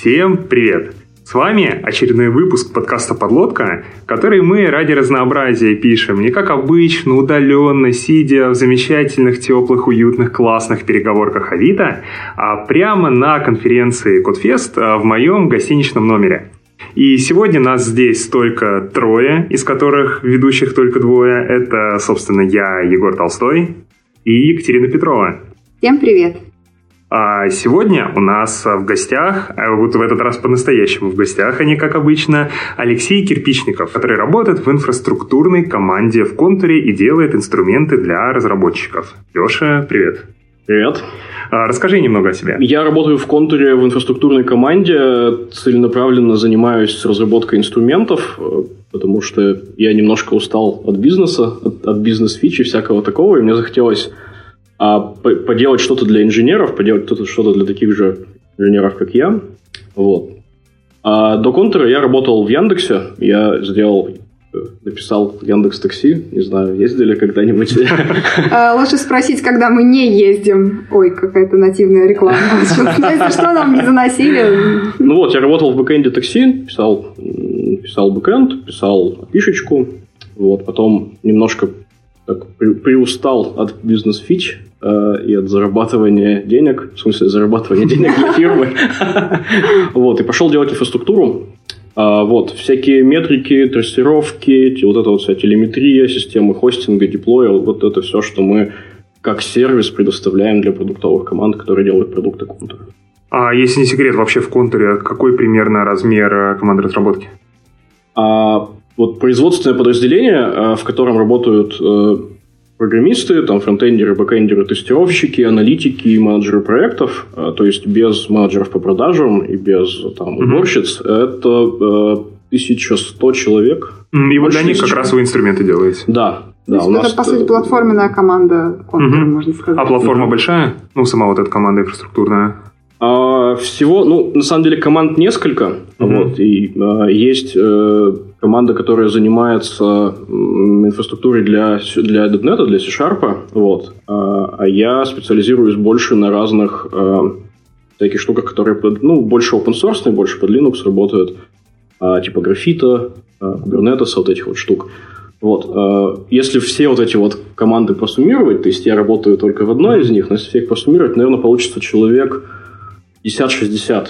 Всем привет! С вами очередной выпуск подкаста «Подлодка», который мы ради разнообразия пишем не как обычно, удаленно, сидя в замечательных, теплых, уютных, классных переговорках Авито, а прямо на конференции Кодфест в моем гостиничном номере. И сегодня нас здесь только трое, из которых ведущих только двое. Это, собственно, я, Егор Толстой, и Екатерина Петрова. Всем привет! А сегодня у нас в гостях, а вот в этот раз по-настоящему в гостях, они, как обычно, Алексей Кирпичников, который работает в инфраструктурной команде в Контуре и делает инструменты для разработчиков. Леша, привет. Привет. А, расскажи немного о себе. Я работаю в Контуре в инфраструктурной команде, целенаправленно занимаюсь разработкой инструментов, э, потому что я немножко устал от бизнеса, от, от бизнес-фичи всякого такого, и мне захотелось а поделать что-то для инженеров, поделать что-то для таких же инженеров, как я. Вот. А до контура я работал в Яндексе. Я сделал э, написал Яндекс Такси. Не знаю, ездили когда-нибудь? А, лучше спросить, когда мы не ездим. Ой, какая-то нативная реклама. Если что, нам не заносили. Ну вот, я работал в бэкэнде такси, писал, писал бэкэнд, писал пишечку. Вот, потом немножко так, приустал от бизнес-фич, Э, и от зарабатывания денег, в смысле зарабатывания денег для фирмы. Вот, и пошел делать инфраструктуру. А, вот, всякие метрики, трассировки, вот эта вот вся телеметрия, системы хостинга, деплоя, вот это все, что мы как сервис предоставляем для продуктовых команд, которые делают продукты контура. А если не секрет, вообще в контуре какой примерно размер э, команды разработки? А, вот производственное подразделение, э, в котором работают программисты, там фронтендеры, бэкендеры, тестировщики, аналитики, менеджеры проектов, а, то есть без менеджеров по продажам и без там, уборщиц, mm-hmm. это 1100 человек. И вот для них как раз вы инструменты делаете. Да, да, то есть это, нас... по сути, платформенная команда контура, угу. можно сказать. А платформа угу. большая? Ну, сама вот эта команда инфраструктурная. А, всего, ну, на самом деле, команд несколько. mm Вот, и а, есть э, команда, которая занимается инфраструктурой для, для .NET, для C-Sharp. Вот. А, а я специализируюсь больше на разных а, таких штуках, которые под, ну, больше open source, больше под Linux работают. А, типа графита, а, Kubernetes, вот этих вот штук. Вот. А, если все вот эти вот команды просуммировать, то есть я работаю только в одной из них, но если все их просуммировать, наверное, получится человек 50-60.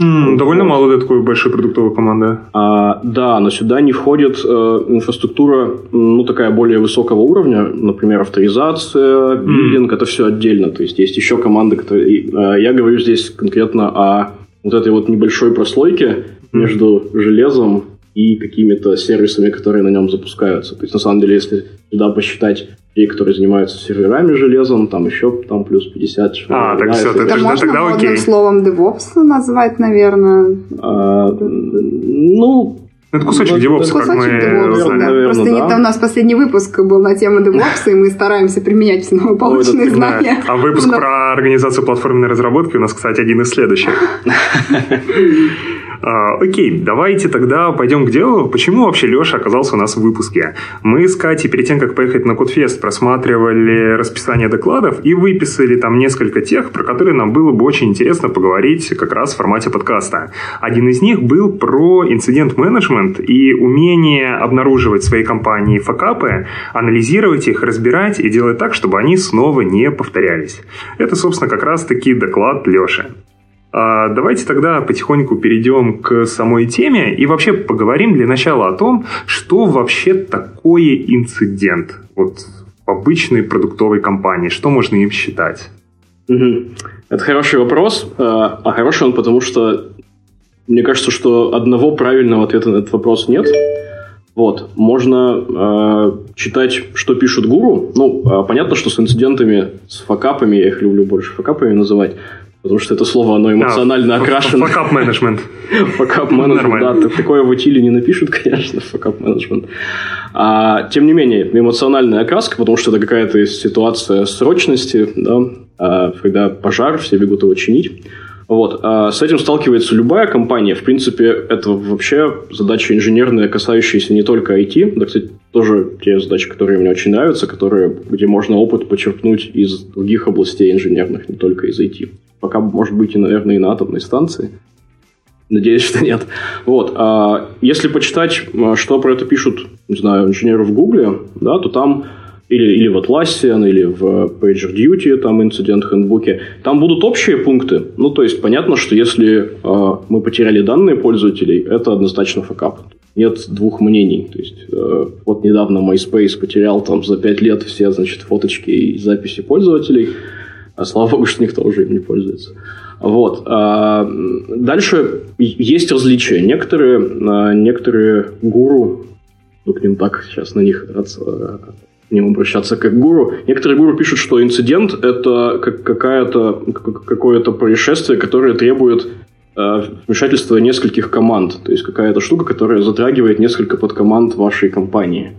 Mm, довольно мало для такой большой продуктовой команды. А, да, но сюда не входит э, инфраструктура, ну, такая более высокого уровня, например, авторизация, mm. это все отдельно. То есть есть еще команды, которые... Э, я говорю здесь конкретно о вот этой вот небольшой прослойке mm. между железом и какими-то сервисами, которые на нем запускаются. То есть, на самом деле, если сюда посчитать людей, которые занимаются серверами железом, там еще там плюс 50 человек. А, так все, это, это можно тогда окей. словом DevOps назвать, наверное? А, ну, это кусочек DevOps, как мы DevOps, знали. Да. Наверное, Просто да. Не, у нас последний выпуск был на тему DevOps, и мы стараемся применять все новополученные Ой, знания. Да. А выпуск про организацию платформенной разработки у нас, кстати, один из следующих. А, окей, давайте тогда пойдем к делу. Почему вообще Леша оказался у нас в выпуске? Мы с Катей перед тем, как поехать на Кодфест, просматривали расписание докладов и выписали там несколько тех, про которые нам было бы очень интересно поговорить как раз в формате подкаста. Один из них был про инцидент-менеджмент и умение обнаруживать в своей компании факапы, анализировать их, разбирать и делать так, чтобы они снова не повторялись. Это, собственно, как раз-таки доклад Леши. А, давайте тогда потихоньку перейдем к самой теме и вообще поговорим для начала о том, что вообще такое инцидент вот в обычной продуктовой компании, что можно им считать. Угу. Это хороший вопрос, а, а хороший он потому, что мне кажется, что одного правильного ответа на этот вопрос нет. Вот, можно э, читать, что пишут гуру. Ну, э, понятно, что с инцидентами, с факапами, я их люблю больше факапами называть, Потому что это слово, оно эмоционально а, окрашено. Факап менеджмент. Факап менеджмент, да. Такое в утиле не напишут, конечно, факап менеджмент. А, тем не менее, эмоциональная окраска, потому что это какая-то ситуация срочности, да, а, когда пожар, все бегут его чинить. Вот. А с этим сталкивается любая компания. В принципе, это вообще задача инженерная, касающаяся не только IT. Да, кстати, тоже те задачи, которые мне очень нравятся, которые, где можно опыт почерпнуть из других областей инженерных, не только из IT пока, может быть, и, наверное, и на атомной станции. Надеюсь, что нет. Вот. А если почитать, что про это пишут, не знаю, инженеры в Гугле, да, то там или, или в Atlassian, или в PagerDuty, там инцидент хендбуке, там будут общие пункты. Ну, то есть, понятно, что если э, мы потеряли данные пользователей, это однозначно факап. Нет двух мнений. То есть, э, вот недавно MySpace потерял там за пять лет все, значит, фоточки и записи пользователей, а слава богу, что никто уже им не пользуется. Вот. А дальше есть различия. Некоторые, а, некоторые гуру, ну, к ним так сейчас на них к обращаться как гуру. Некоторые гуру пишут, что инцидент – это как какая-то, какое-то происшествие, которое требует э, вмешательства нескольких команд. То есть какая-то штука, которая затрагивает несколько подкоманд вашей компании.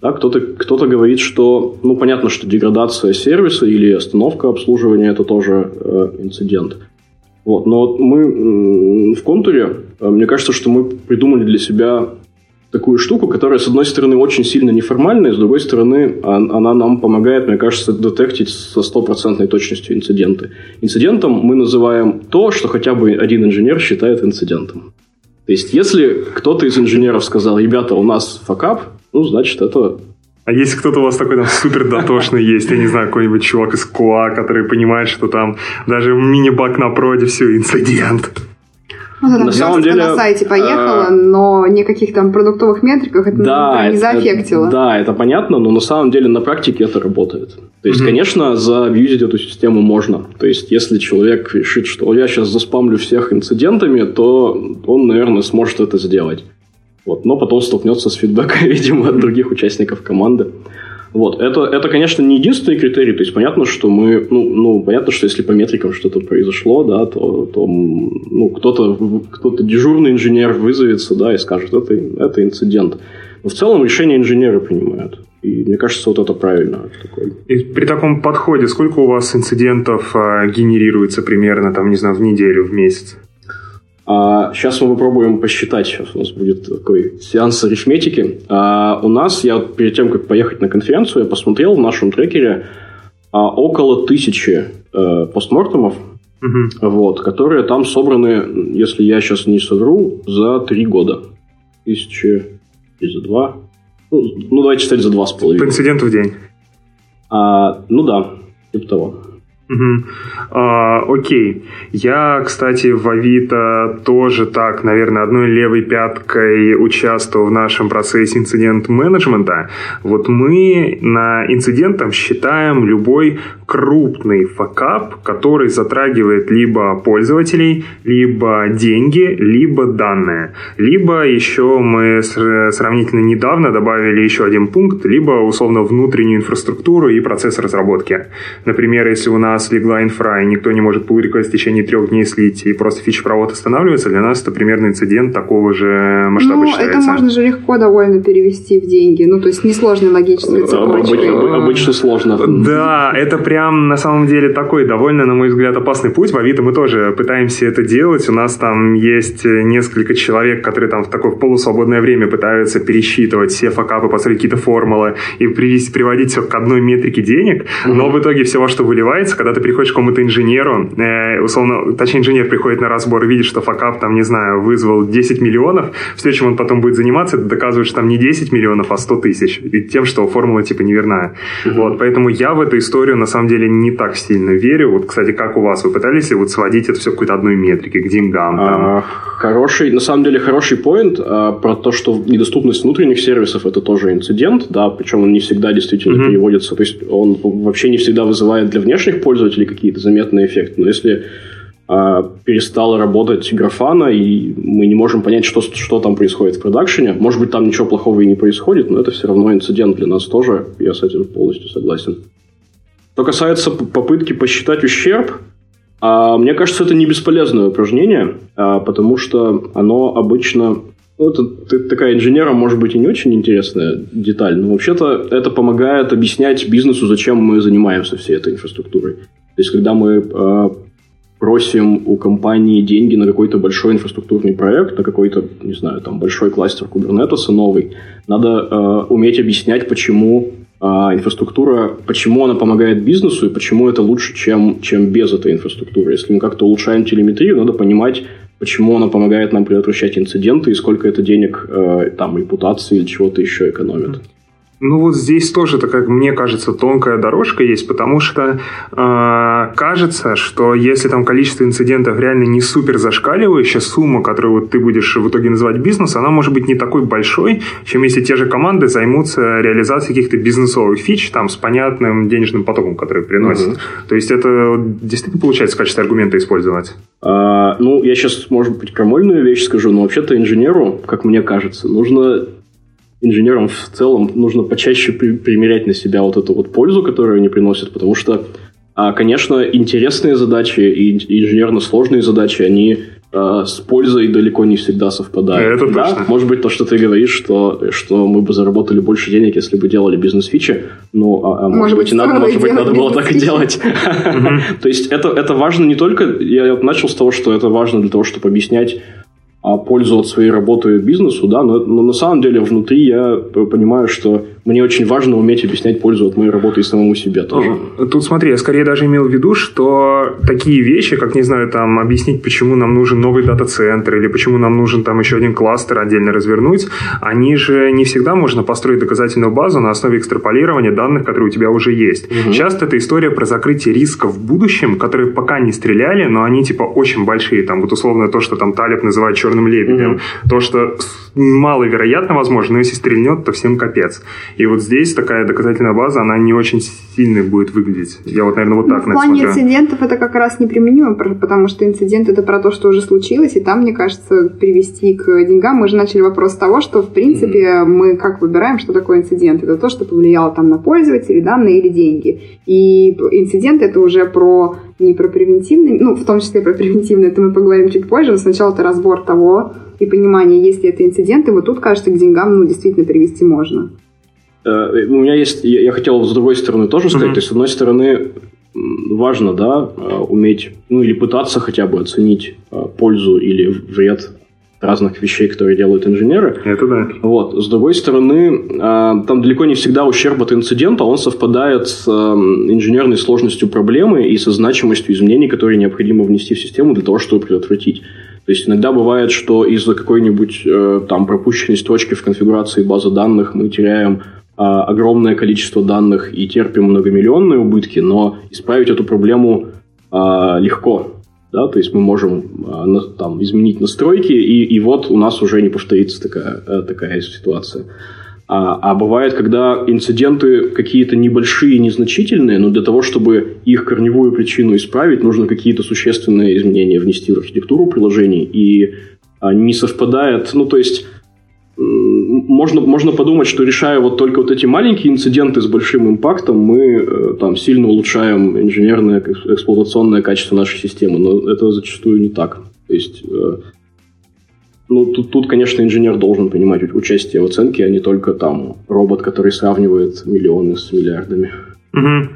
Да, кто-то, кто-то говорит, что, ну, понятно, что деградация сервиса или остановка обслуживания – это тоже э, инцидент. Вот, но мы в контуре, э, мне кажется, что мы придумали для себя такую штуку, которая, с одной стороны, очень сильно неформальная, с другой стороны, она нам помогает, мне кажется, детектить со стопроцентной точностью инциденты. Инцидентом мы называем то, что хотя бы один инженер считает инцидентом. То есть, если кто-то из инженеров сказал, ребята, у нас факап, ну, значит, это а если кто-то у вас такой там супер дотошный есть, я не знаю, какой-нибудь чувак из КУА, который понимает, что там даже мини-баг на проде, все, инцидент. Ну, на самом деле на сайте поехала, а... но никаких там продуктовых метриках это да, не заэффектило. Это, да, это понятно, но на самом деле на практике это работает. То есть, mm-hmm. конечно, заабьюзить эту систему можно. То есть, если человек решит, что я сейчас заспамлю всех инцидентами, то он, наверное, сможет это сделать. Вот, но потом столкнется с фидбэком, видимо, от других участников команды. Вот. Это, это, конечно, не единственный критерий. То есть, понятно, что мы... Ну, ну понятно, что если по метрикам что-то произошло, да, то, то ну, кто-то, кто-то дежурный инженер вызовется, да, и скажет, это, это инцидент. Но в целом решение инженеры принимают. И мне кажется, вот это правильно. И при таком подходе сколько у вас инцидентов а, генерируется примерно, там, не знаю, в неделю, в месяц? А, сейчас мы попробуем посчитать. Сейчас у нас будет такой сеанс арифметики. А, у нас, я перед тем, как поехать на конференцию, я посмотрел в нашем трекере а, около тысячи а, постмортемов, угу. вот, которые там собраны, если я сейчас не совру, за три года. Тысячи и за два. Ну, ну, давайте считать за два с половиной. По инциденту в день. А, ну да, типа того. Угу. А, окей. Я, кстати, в Авито тоже так, наверное, одной левой пяткой участвовал в нашем процессе инцидент-менеджмента. Вот мы на инцидентом считаем любой крупный факап, который затрагивает либо пользователей, либо деньги, либо данные. Либо еще мы сравнительно недавно добавили еще один пункт, либо условно внутреннюю инфраструктуру и процесс разработки. Например, если у нас нас легла инфра, и никто не может pull request в течение трех дней слить, и просто фич-провод останавливается, для нас это примерно инцидент такого же масштаба ну, считается. это можно же легко довольно перевести в деньги. Ну, то есть несложная логическая цепочка. Обычно сложно. Да, это прям на самом деле такой довольно, на мой взгляд, опасный путь. В Авито мы тоже пытаемся это делать. У нас там есть несколько человек, которые там в такое полусвободное время пытаются пересчитывать все факапы, построить какие-то формулы и приводить все к одной метрике денег. Но в итоге все, во что выливается, когда когда ты приходишь к какому-то инженеру, э, условно, точнее, инженер приходит на разбор и видит, что факап, там, не знаю, вызвал 10 миллионов, все, чем он потом будет заниматься, это доказывает, что там не 10 миллионов, а 100 тысяч. И тем, что формула, типа, неверная. Uh-huh. Вот, поэтому я в эту историю, на самом деле, не так сильно верю. Вот, кстати, как у вас? Вы пытались ли вот сводить это все к какой-то одной метрике, к деньгам? Там? А, хороший, на самом деле, хороший поинт а, про то, что недоступность внутренних сервисов это тоже инцидент, да, причем он не всегда действительно uh-huh. переводится, то есть он вообще не всегда вызывает для внешних пользователей пользователей какие-то заметные эффекты. Но если а, перестала работать графана, и мы не можем понять, что, что там происходит в продакшене. Может быть, там ничего плохого и не происходит, но это все равно инцидент для нас тоже. Я с этим полностью согласен. Что касается попытки посчитать ущерб, а, мне кажется, это не бесполезное упражнение, а, потому что оно обычно... Ну, это такая инженерам, может быть, и не очень интересная деталь, но вообще-то это помогает объяснять бизнесу, зачем мы занимаемся всей этой инфраструктурой. То есть, когда мы э, просим у компании деньги на какой-то большой инфраструктурный проект, на какой-то, не знаю, там большой кластер Kubernetes новый, надо э, уметь объяснять, почему инфраструктура, почему она помогает бизнесу и почему это лучше, чем, чем без этой инфраструктуры. Если мы как-то улучшаем телеметрию, надо понимать, почему она помогает нам предотвращать инциденты и сколько это денег, э, там, репутации или чего-то еще экономит. Ну вот здесь тоже такая, мне кажется, тонкая дорожка есть, потому что э, кажется, что если там количество инцидентов реально не супер зашкаливающая, сумма, которую вот ты будешь в итоге называть бизнес, она может быть не такой большой, чем если те же команды займутся реализацией каких-то бизнесовых фич там с понятным денежным потоком, который приносит. Угу. То есть это действительно получается в качестве аргумента использовать? А, ну, я сейчас, может быть, крамольную вещь скажу, но вообще-то инженеру, как мне кажется, нужно инженерам в целом нужно почаще при, примерять на себя вот эту вот пользу, которую они приносят, потому что, а, конечно, интересные задачи и инженерно сложные задачи, они а, с пользой далеко не всегда совпадают. Это да, точно. может быть, то, что ты говоришь, что, что мы бы заработали больше денег, если бы делали бизнес-фичи, ну, а, а может, может быть, надо, может быть, надо было так и делать. То есть это, это важно не только... Я начал с того, что это важно для того, чтобы объяснять пользу от своей работы бизнесу, да, но, но на самом деле внутри я понимаю, что мне очень важно уметь объяснять пользу от моей работы и самому себе тоже. Тут смотри, я скорее даже имел в виду, что такие вещи, как, не знаю, там, объяснить, почему нам нужен новый дата-центр или почему нам нужен там еще один кластер отдельно развернуть, они же не всегда можно построить доказательную базу на основе экстраполирования данных, которые у тебя уже есть. Угу. Часто это история про закрытие рисков в будущем, которые пока не стреляли, но они типа очень большие. Там вот условно то, что там Талиб называет черным лебедем, угу. то, что маловероятно возможно, но если стрельнет, то всем капец. И вот здесь такая доказательная база, она не очень сильно будет выглядеть. Я вот, наверное, вот так ну, В плане смотрю. инцидентов это как раз неприменимо, потому что инцидент это про то, что уже случилось, и там, мне кажется, привести к деньгам. Мы же начали вопрос с того, что, в принципе, mm-hmm. мы как выбираем, что такое инцидент. Это то, что повлияло там на пользователей, данные или деньги. И инцидент это уже про не про превентивный, ну, в том числе про превентивный, это мы поговорим чуть позже, но сначала это разбор того и понимание, если это инцидент, и вот тут, кажется, к деньгам, ну, действительно привести можно. Э, у меня есть, я, хотел с другой стороны тоже сказать, mm-hmm. то есть с одной стороны важно, да, э, уметь, ну или пытаться хотя бы оценить э, пользу или вред разных вещей, которые делают инженеры. Это да. Вот. С другой стороны, там далеко не всегда ущерб от инцидента, он совпадает с инженерной сложностью проблемы и со значимостью изменений, которые необходимо внести в систему для того, чтобы предотвратить. То есть иногда бывает, что из-за какой-нибудь там пропущенной строчки в конфигурации базы данных мы теряем огромное количество данных и терпим многомиллионные убытки, но исправить эту проблему а, легко. Да, то есть мы можем а, там, изменить настройки, и, и вот у нас уже не повторится такая, э, такая ситуация. А, а бывает, когда инциденты какие-то небольшие, незначительные, но для того, чтобы их корневую причину исправить, нужно какие-то существенные изменения внести в архитектуру приложений, и не совпадает, ну то есть можно, можно подумать, что решая вот только вот эти маленькие инциденты с большим импактом, мы э, там сильно улучшаем инженерное эксплуатационное качество нашей системы, но это зачастую не так. То есть, э, ну, тут, тут, конечно, инженер должен принимать участие в оценке, а не только там робот, который сравнивает миллионы с миллиардами. Угу.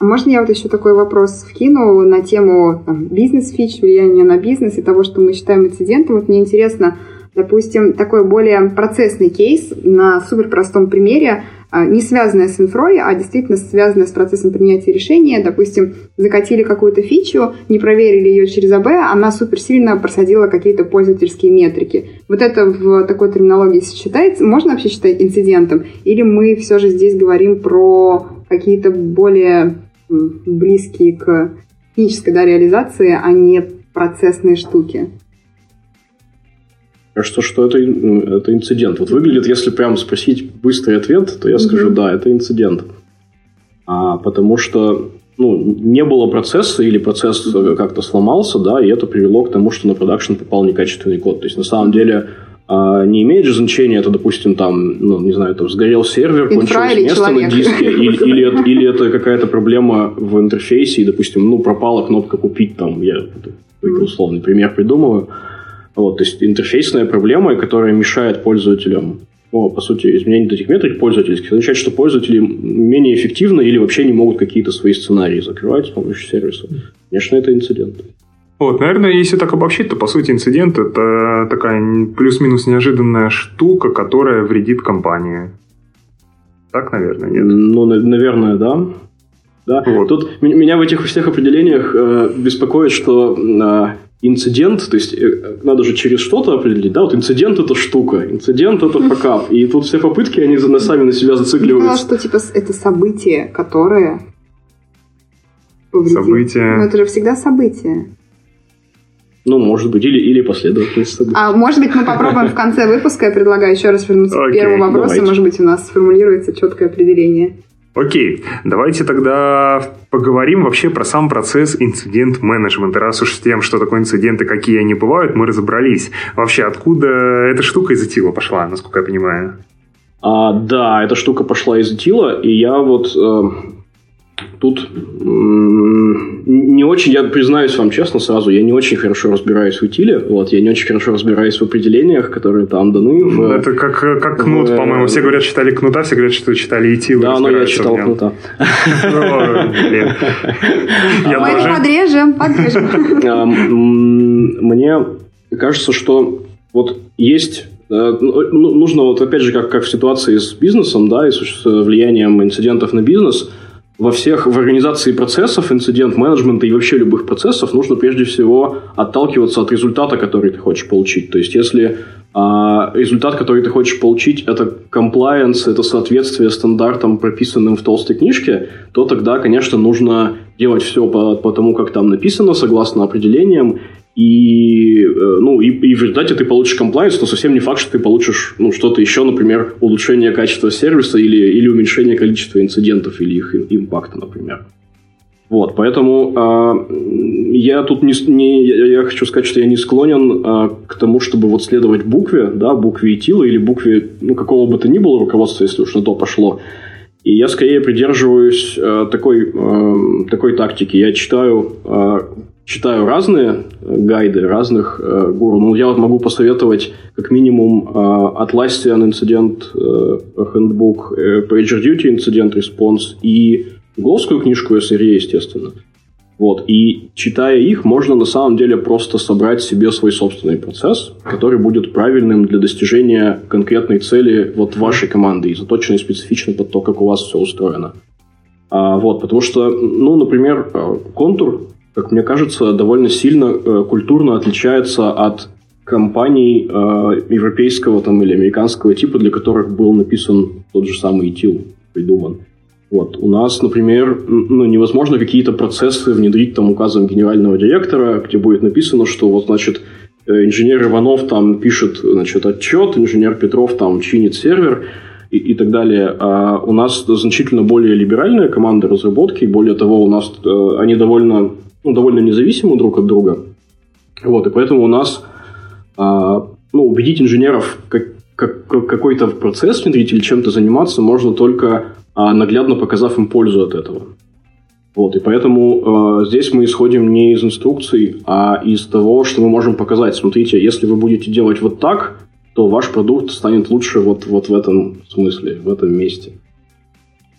Можно я вот еще такой вопрос вкину на тему бизнес-фич, влияния на бизнес и того, что мы считаем инцидентом. Вот мне интересно, Допустим, такой более процессный кейс на супер простом примере, а, не связанная с инфрой, а действительно связанная с процессом принятия решения. Допустим, закатили какую-то фичу, не проверили ее через АБ, она супер сильно просадила какие-то пользовательские метрики. Вот это в такой терминологии считается, можно вообще считать инцидентом? Или мы все же здесь говорим про какие-то более близкие к технической да, реализации, а не процессные штуки? Кажется, что это, это инцидент. Вот выглядит, если прям спросить быстрый ответ, то я скажу, да, это инцидент. А, потому что ну, не было процесса или процесс как-то сломался, да, и это привело к тому, что на продакшн попал некачественный код. То есть, на самом деле, а, не имеет же значения, это, допустим, там, ну, не знаю, там сгорел сервер, кончилось место человек. на диске, или, или, это, или это какая-то проблема в интерфейсе, и, допустим, ну, пропала кнопка «Купить», там, я условный пример придумываю, вот, то есть интерфейсная проблема, которая мешает пользователям ну, по сути, изменение этих метрик пользовательских означает, что пользователи менее эффективно или вообще не могут какие-то свои сценарии закрывать с помощью сервиса. Конечно, это инцидент. Вот, наверное, если так обобщить, то, по сути, инцидент – это такая плюс-минус неожиданная штука, которая вредит компании. Так, наверное, нет? Ну, наверное, да. Да. Вот. Тут меня в этих всех определениях э, беспокоит, что э, инцидент, то есть э, надо же через что-то определить, да, вот инцидент это штука, инцидент это факап, и тут все попытки, они сами на себя зацикливаются. Я что типа это событие, которое Событие. Но это же всегда событие. Ну, может быть, или, или последовательность событий. А может быть, мы попробуем в конце выпуска, я предлагаю еще раз вернуться к первому вопросу, может быть, у нас сформулируется четкое определение. Окей, давайте тогда поговорим вообще про сам процесс инцидент-менеджмента. Раз уж с тем, что такое инциденты, какие они бывают, мы разобрались. Вообще, откуда эта штука из Итила пошла, насколько я понимаю? А, да, эта штука пошла из Итила, и я вот э, тут не очень, я признаюсь вам честно сразу, я не очень хорошо разбираюсь в утиле, вот, я не очень хорошо разбираюсь в определениях, которые там даны. В, Это как, как кнут, в, по-моему. Все говорят, читали кнута, все говорят, что читали итил. Да, но я читал кнута. Мы это подрежем, подрежем. Мне кажется, что вот есть ну, ну, нужно вот опять же как, как в ситуации с бизнесом, да, и с влиянием инцидентов на бизнес – во всех, в организации процессов, инцидент-менеджмента и вообще любых процессов нужно прежде всего отталкиваться от результата, который ты хочешь получить. То есть, если а, результат, который ты хочешь получить, это compliance, это соответствие стандартам, прописанным в толстой книжке, то тогда, конечно, нужно делать все по, по тому, как там написано, согласно определениям, и, э, ну, и, и в результате ты получишь комплайнс, но совсем не факт, что ты получишь ну, что-то еще, например, улучшение качества сервиса или, или уменьшение количества инцидентов или их импакта, например. Вот, поэтому э, я тут не, не я хочу сказать, что я не склонен э, к тому, чтобы вот следовать букве, да, букве ИТИЛа или букве ну, какого бы то ни было руководства, если уж на то пошло. И я скорее придерживаюсь э, такой, э, такой тактики. Я читаю э, читаю разные э, гайды разных э, гуру. Ну, я вот могу посоветовать как минимум э, Atlassian Incident э, Handbook, э, PagerDuty Incident Response и гугловскую книжку SRE, естественно. Вот. И читая их, можно на самом деле просто собрать себе свой собственный процесс, который будет правильным для достижения конкретной цели вот вашей команды и заточенный специфично под то, как у вас все устроено. А, вот, потому что, ну, например, э, контур как мне кажется, довольно сильно э, культурно отличается от компаний э, европейского там, или американского типа, для которых был написан тот же самый ITIL, придуман. Вот. У нас, например, ну, невозможно какие-то процессы внедрить там указом генерального директора, где будет написано, что вот, значит, э, инженер Иванов там пишет, значит, отчет, инженер Петров там чинит сервер и, и так далее. А у нас значительно более либеральная команда разработки, более того, у нас э, они довольно ну, довольно независимы друг от друга. Вот, и поэтому у нас а, ну, убедить инженеров как, как, какой-то процесс внедрить или чем-то заниматься можно только а, наглядно показав им пользу от этого. Вот, и поэтому э, здесь мы исходим не из инструкций, а из того, что мы можем показать. Смотрите, если вы будете делать вот так, то ваш продукт станет лучше вот, вот в этом смысле, в этом месте.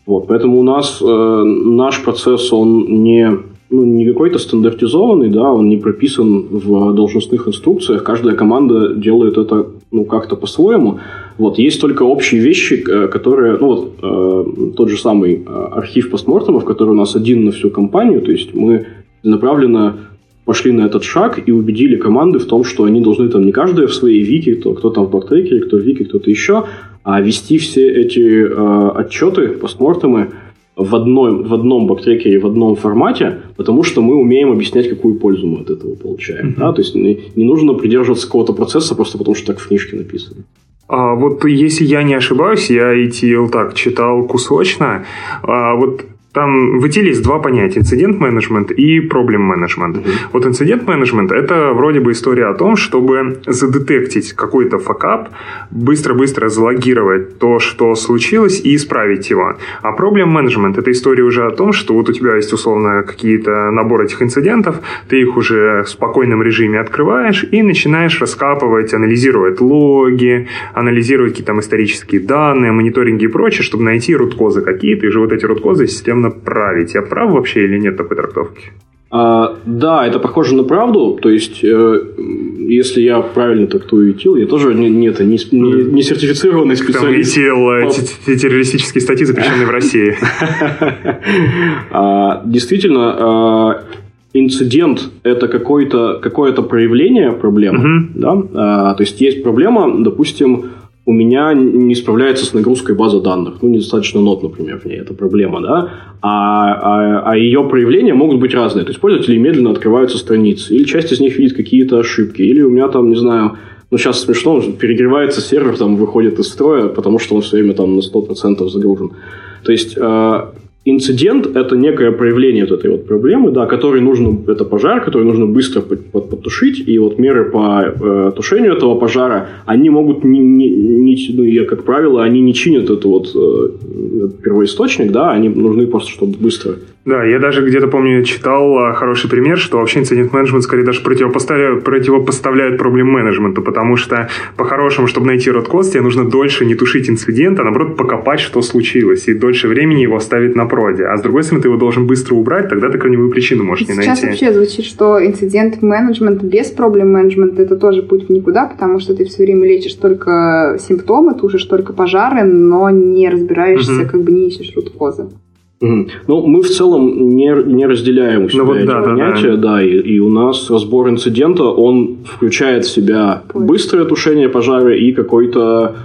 Вот, поэтому у нас э, наш процесс, он не ну, не какой-то стандартизованный, да, он не прописан в должностных инструкциях. Каждая команда делает это ну, как-то по-своему. Вот, есть только общие вещи, э, которые, ну вот, э, тот же самый э, архив постмортемов, который у нас один на всю компанию, то есть мы направленно пошли на этот шаг и убедили команды в том, что они должны там не каждая в своей вики, кто, кто там в бактрекере, кто в вики, кто-то еще, а вести все эти э, отчеты, постмортемы, в одном, в одном бактрекере, в одном формате, потому что мы умеем объяснять, какую пользу мы от этого получаем. Mm-hmm. Да? То есть не, не нужно придерживаться какого-то процесса просто потому, что так в книжке написано. А вот если я не ошибаюсь, я ETL так читал кусочно. А вот там в есть два понятия. Инцидент-менеджмент и проблем-менеджмент. Mm-hmm. Вот инцидент-менеджмент – это вроде бы история о том, чтобы задетектить какой-то факап, быстро-быстро залогировать то, что случилось, и исправить его. А проблем-менеджмент – это история уже о том, что вот у тебя есть условно какие-то набор этих инцидентов, ты их уже в спокойном режиме открываешь и начинаешь раскапывать, анализировать логи, анализировать какие-то там исторические данные, мониторинги и прочее, чтобы найти руткозы какие-то, и же вот эти руткозы системно направить. Я прав вообще или нет такой трактовки? А, да, это похоже на правду. То есть, э, если я правильно трактую ИТИЛ, я тоже не, не, это, не, не, не сертифицированный специалист. Там ИТИЛ, по... террористические статьи, запрещенные в России. А, действительно, а, инцидент это какое-то какое проявление проблемы, да, а, то есть есть проблема, допустим, у меня не справляется с нагрузкой база данных, ну, недостаточно нот, например, в ней, это проблема, да, а, а, а ее проявления могут быть разные, то есть пользователи медленно открываются страницы, или часть из них видит какие-то ошибки, или у меня там, не знаю, ну, сейчас смешно, перегревается сервер, там, выходит из строя, потому что он все время там на 100% загружен. То есть, э, инцидент – это некое проявление вот этой вот проблемы, да, который нужно, это пожар, который нужно быстро потушить, и вот меры по э, тушению этого пожара, они могут не, не, не ну, и, как правило, они не чинят эту вот э, первоисточник, да, они нужны просто, чтобы быстро. Да, я даже где-то, помню, читал а, хороший пример, что вообще инцидент-менеджмент скорее даже противопоставляет, противопоставляет проблем-менеджменту, потому что по-хорошему, чтобы найти род-код, тебе нужно дольше не тушить инцидент, а наоборот покопать, что случилось, и дольше времени его оставить на проде. А с другой стороны, ты его должен быстро убрать, тогда ты корневую причину можешь Сейчас не найти. Сейчас вообще звучит, что инцидент-менеджмент без проблем-менеджмента это тоже путь в никуда, потому что ты все время лечишь только симптомы, тушишь только пожары, но не разбираешься, угу. как бы не ищешь рут-козы. Ну, мы в целом не, не разделяем у себя ну, вот, эти да, понятия, да, да. да и, и у нас разбор инцидента, он включает в себя быстрое тушение пожара и какой-то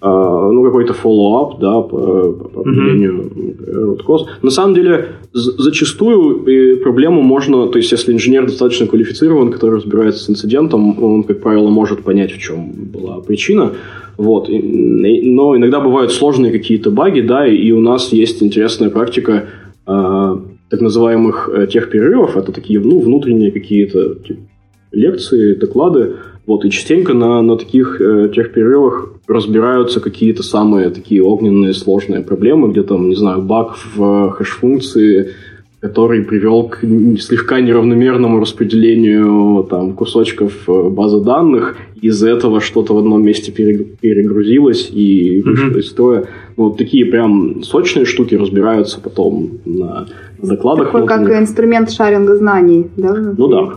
ну, какой-то follow-up, да, по, по определению root cause. На самом деле, зачастую проблему можно, то есть, если инженер достаточно квалифицирован, который разбирается с инцидентом, он, как правило, может понять, в чем была причина. Вот. Но иногда бывают сложные какие-то баги, да, и у нас есть интересная практика э, так называемых э, тех перерывов. Это такие ну, внутренние какие-то типа, лекции, доклады. Вот, и частенько на, на таких э, тех перерывах разбираются какие-то самые такие огненные сложные проблемы, где там, не знаю, баг в хэш-функции, который привел к слегка неравномерному распределению там, кусочков э, базы данных. Из-за этого что-то в одном месте перегрузилось и вышло mm-hmm. из строя. Ну, вот такие прям сочные штуки разбираются потом на докладах. Такой как инструмент шаринга знаний, да? Ну да.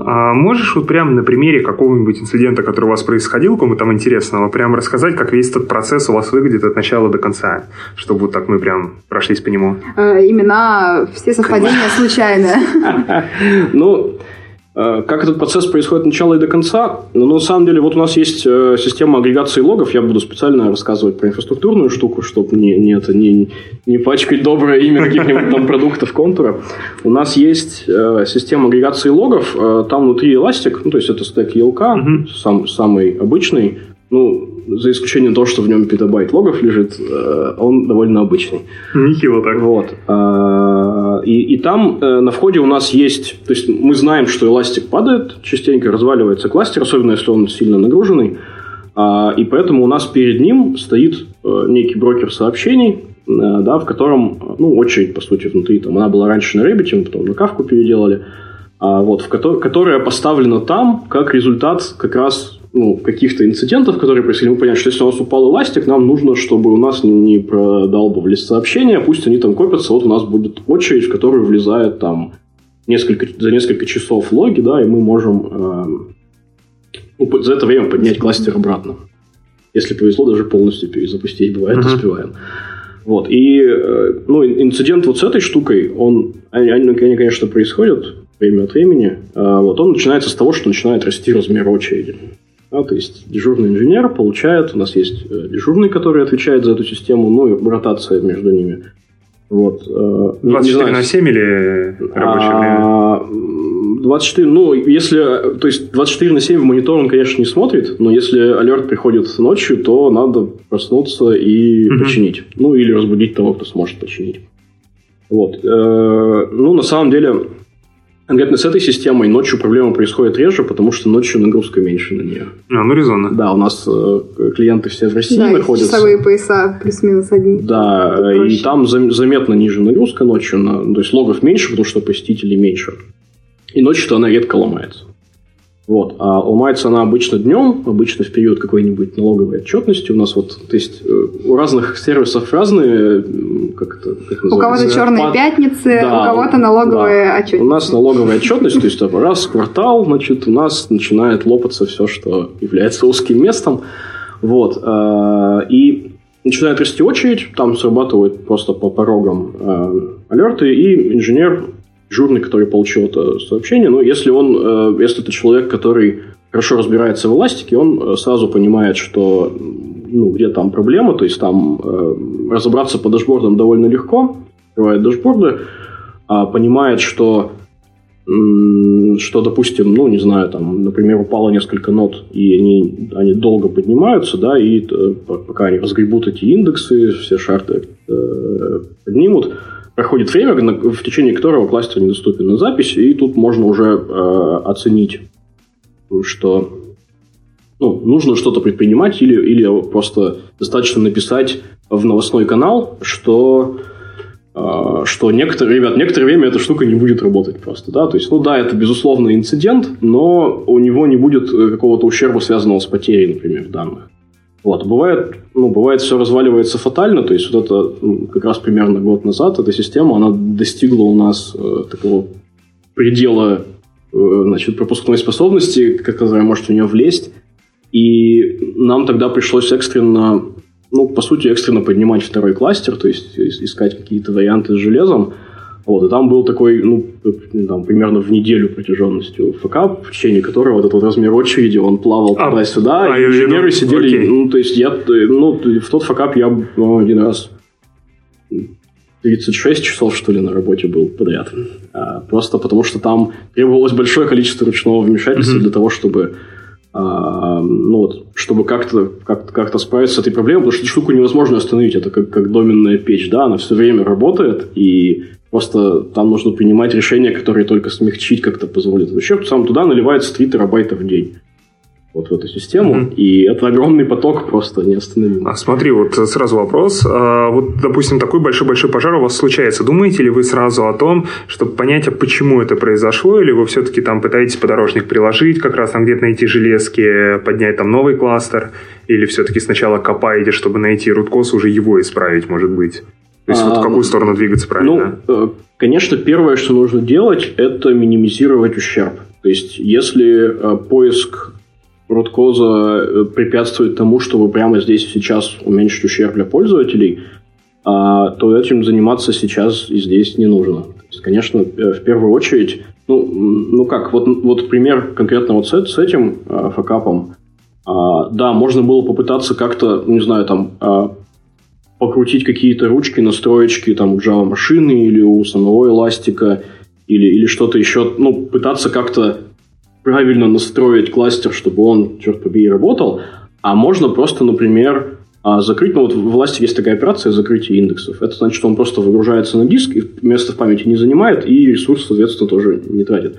А можешь вот прямо на примере какого-нибудь инцидента, который у вас происходил, кому там интересного, прям рассказать, как весь этот процесс у вас выглядит от начала до конца, чтобы вот так мы прям прошлись по нему? Э, имена, все совпадения случайные. Ну, как этот процесс происходит от начала и до конца? Ну, на самом деле, вот у нас есть э, система агрегации логов. Я буду специально рассказывать про инфраструктурную штуку, чтобы не, не, это, не, не пачкать доброе имя каких-нибудь там продуктов контура. У нас есть э, система агрегации логов. Э, там внутри эластик, ну, то есть это стек ELK, сам, самый обычный. Ну, за исключением того, что в нем петабайт логов лежит, э, он довольно обычный. Нехило так. Вот. А, и, и там э, на входе у нас есть... То есть мы знаем, что эластик падает, частенько разваливается кластер, особенно если он сильно нагруженный. А, и поэтому у нас перед ним стоит э, некий брокер сообщений, да, в котором, ну, очередь, по сути, внутри. Там, она была раньше на Рэббите, мы потом на Кавку переделали. А, вот, в ко- которая поставлена там как результат как раз ну, каких-то инцидентов, которые происходили, мы поняли, что если у нас упал эластик, нам нужно, чтобы у нас не продалбывались сообщения, пусть они там копятся, вот у нас будет очередь, в которую влезает там несколько, за несколько часов логи, да, и мы можем э, ну, за это время поднять кластер обратно. Если повезло, даже полностью перезапустить, бывает, uh-huh. успеваем. Вот, и, э, ну, инцидент вот с этой штукой, он, они, они конечно, происходят время от времени, а вот он начинается с того, что начинает расти размер очереди. Да, то есть дежурный инженер получает, у нас есть э, дежурный, который отвечает за эту систему, ну и ротация между ними. Вот. 24 э, на 7 или рабочее а, время? 24, ну, если, то есть 24 на 7 в монитор он, конечно, не смотрит, но если алерт приходит ночью, то надо проснуться и угу. починить. Ну, или разбудить того, кто сможет починить. Вот. Э, ну, на самом деле, Конкретно с этой системой ночью проблема происходит реже, потому что ночью нагрузка меньше на нее. А, ну резонно. Да, у нас э, клиенты все в России да, находятся. часовые пояса плюс-минус одни. Да, и там заметно ниже нагрузка ночью, на, то есть логов меньше, потому что посетителей меньше. И ночью-то она редко ломается. Вот. А ломается она обычно днем, обычно в период какой-нибудь налоговой отчетности. У нас вот, то есть э, у разных сервисов разные, как это как У кого-то черные Под... пятницы, да, у кого-то налоговая да. отчетность. У нас налоговая отчетность, то есть раз в квартал, значит, у нас начинает лопаться все, что является узким местом. Вот. А, и начинает расти очередь, там срабатывают просто по порогам э, алерты, и инженер дежурный, который получил это сообщение, но если он, э, если это человек, который хорошо разбирается в эластике, он сразу понимает, что ну, где там проблема, то есть там э, разобраться по дашбордам довольно легко, открывает дашборды, а понимает, что что, допустим, ну, не знаю, там, например, упало несколько нот, и они, они долго поднимаются, да, и э, пока они разгребут эти индексы, все шарты э, поднимут, проходит время, в течение которого кластер недоступен на запись, и тут можно уже э, оценить, что ну, нужно что-то предпринимать или, или просто достаточно написать в новостной канал, что а, что некоторые, ребят, некоторое время эта штука не будет работать просто, да, то есть, ну да, это безусловно инцидент, но у него не будет э, какого-то ущерба, связанного с потерей, например, данных. Вот, бывает, ну, бывает, все разваливается фатально, то есть, вот это ну, как раз примерно год назад эта система, она достигла у нас э, такого предела, э, значит, пропускной способности, которая может в нее влезть, и нам тогда пришлось экстренно ну, по сути, экстренно поднимать второй кластер, то есть искать какие-то варианты с железом. Вот, и там был такой, ну, там, примерно в неделю протяженностью факап, в течение которого вот этот вот размер очереди, он плавал а, туда-сюда, а, и инженеры сидели, окей. ну, то есть я, ну, в тот факап я ну, один раз 36 часов, что ли, на работе был подряд. А, просто потому что там требовалось большое количество ручного вмешательства mm-hmm. для того, чтобы а, ну вот, чтобы как-то как как справиться с этой проблемой, потому что эту штуку невозможно остановить. Это как, как доменная печь, да, она все время работает, и просто там нужно принимать решения, которые только смягчить как-то позволят ущерб. Сам туда наливается 3 терабайта в день вот в эту систему, mm-hmm. и это огромный поток просто неостановимый. А смотри, вот сразу вопрос. А, вот, допустим, такой большой-большой пожар у вас случается. Думаете ли вы сразу о том, чтобы понять, а почему это произошло, или вы все-таки там пытаетесь подорожник приложить, как раз там где-то найти железки, поднять там новый кластер, или все-таки сначала копаете, чтобы найти руткос, уже его исправить, может быть? То есть, а, вот в какую сторону двигаться правильно? Ну, э, конечно, первое, что нужно делать, это минимизировать ущерб. То есть, если э, поиск Роткоза э, препятствует тому, чтобы прямо здесь и сейчас уменьшить ущерб для пользователей, а, то этим заниматься сейчас и здесь не нужно. То есть, конечно, в первую очередь, ну, ну как, вот, вот пример конкретно вот с, с этим а, факапом. А, да, можно было попытаться как-то, не знаю, там, а, покрутить какие-то ручки, настроечки там у Java машины или у самого эластика, или, или что-то еще, ну, пытаться как-то правильно настроить кластер, чтобы он, черт побери, работал, а можно просто, например, а, закрыть, ну вот в власти есть такая операция закрытие индексов. Это значит, что он просто выгружается на диск, и место в памяти не занимает, и ресурс, соответственно, тоже не тратит.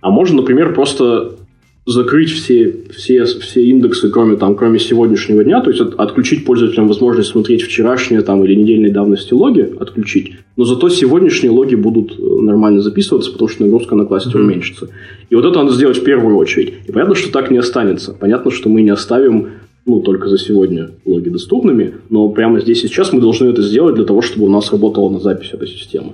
А можно, например, просто закрыть все, все, все индексы, кроме, там, кроме сегодняшнего дня, то есть от, отключить пользователям возможность смотреть вчерашние там, или недельной давности логи, отключить, но зато сегодняшние логи будут э, нормально записываться, потому что нагрузка на кластер mm-hmm. уменьшится. И вот это надо сделать в первую очередь. И понятно, что так не останется. Понятно, что мы не оставим ну, только за сегодня логи доступными, но прямо здесь и сейчас мы должны это сделать для того, чтобы у нас работала на запись эта система.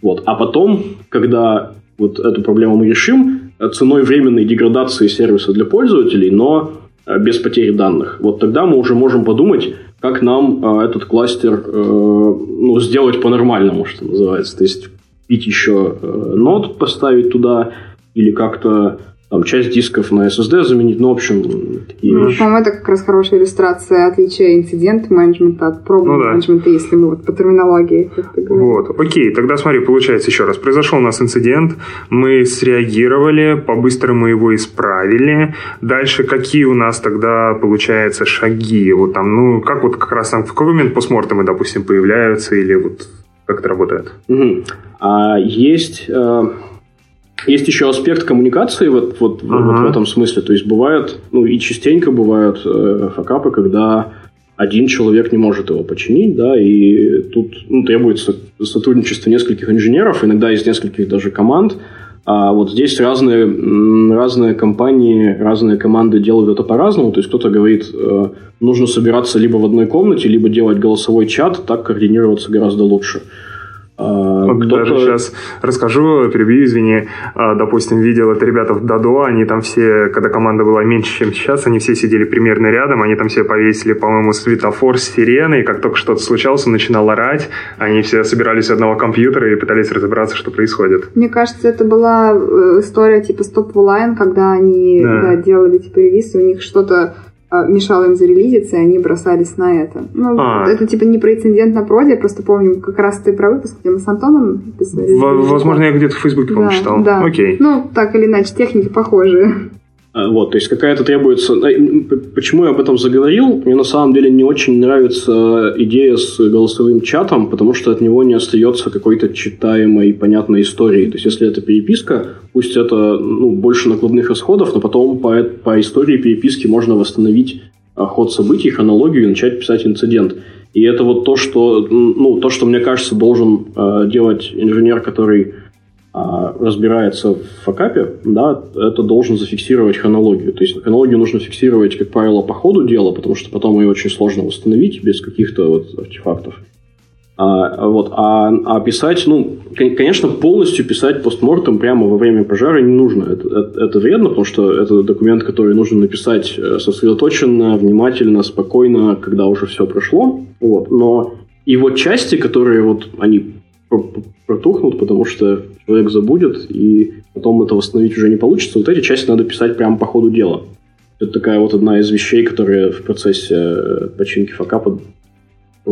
Вот. А потом, когда вот эту проблему мы решим, ценой временной деградации сервиса для пользователей, но э, без потери данных. Вот тогда мы уже можем подумать, как нам э, этот кластер э, ну, сделать по-нормальному, что называется. То есть пить еще нод поставить туда или как-то там, часть дисков на SSD заменить, ну, в общем, такие ну, вещи. По-моему, это как раз хорошая иллюстрация отличия инцидент менеджмента от проблем менеджмента, ну, да. если мы вот по терминологии Вот, окей, тогда смотри, получается еще раз, произошел у нас инцидент, мы среагировали, по-быстрому его исправили, дальше какие у нас тогда, получается, шаги, вот там, ну, как вот как раз там в какой момент постмортемы, допустим, появляются, или вот как это работает? Угу. А, есть... Э есть еще аспект коммуникации вот, вот, ага. вот в этом смысле. То есть бывает, ну и частенько бывают э, факапы, когда один человек не может его починить, да, и тут ну, требуется сотрудничество нескольких инженеров, иногда из нескольких даже команд. А вот здесь разные, разные компании, разные команды делают это по-разному. То есть кто-то говорит, э, нужно собираться либо в одной комнате, либо делать голосовой чат, так координироваться гораздо лучше. А, вот даже сейчас расскажу, перебью, извини. А, допустим, видел это ребята в Дадо, они там все, когда команда была меньше, чем сейчас, они все сидели примерно рядом, они там все повесили, по-моему, светофор с сиреной, как только что-то случалось, он начинал орать, они все собирались у одного компьютера и пытались разобраться, что происходит. Мне кажется, это была э, история типа Stop Line, когда они да. Да, делали типа ревизы, у них что-то мешало им зарелизиться, и они бросались на это. Ну, а. это типа не про инцидент на проде, я просто помню как раз ты про выпуск, где мы с Антоном писали. В- возможно, я где-то в Фейсбуке, да, читал. Да. Окей. Ну, так или иначе, техники похожие. А, вот, то есть какая-то требуется... Почему я об этом заговорил? Мне на самом деле не очень нравится идея с голосовым чатом, потому что от него не остается какой-то читаемой, понятной истории. То есть если это переписка, пусть это ну, больше накладных расходов, но потом по, по истории переписки можно восстановить ход событий, хронологию и начать писать инцидент. И это вот то, что, ну, то, что мне кажется, должен э, делать инженер, который разбирается в факапе, да, это должен зафиксировать хронологию. То есть хронологию нужно фиксировать, как правило, по ходу дела, потому что потом ее очень сложно восстановить без каких-то вот артефактов. А, вот, а, а писать, ну, конечно, полностью писать постмортом прямо во время пожара не нужно. Это, это, это вредно, потому что это документ, который нужно написать э, сосредоточенно, внимательно, спокойно, когда уже все прошло. Вот. Но его части, которые вот они протухнут, потому что человек забудет, и потом это восстановить уже не получится. Вот эти части надо писать прямо по ходу дела. Это такая вот одна из вещей, которые в процессе э, починки факапа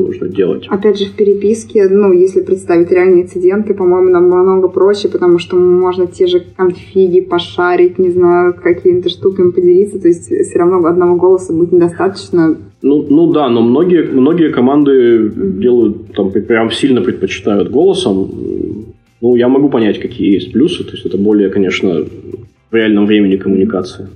нужно делать. Опять же, в переписке, ну, если представить реальные инциденты, по-моему, намного проще, потому что можно те же конфиги пошарить, не знаю, какими-то штуками поделиться, то есть все равно одного голоса будет недостаточно. Ну, ну да, но многие, многие команды mm-hmm. делают, там, прям сильно предпочитают голосом. Ну, я могу понять, какие есть плюсы, то есть это более, конечно, в реальном времени коммуникация.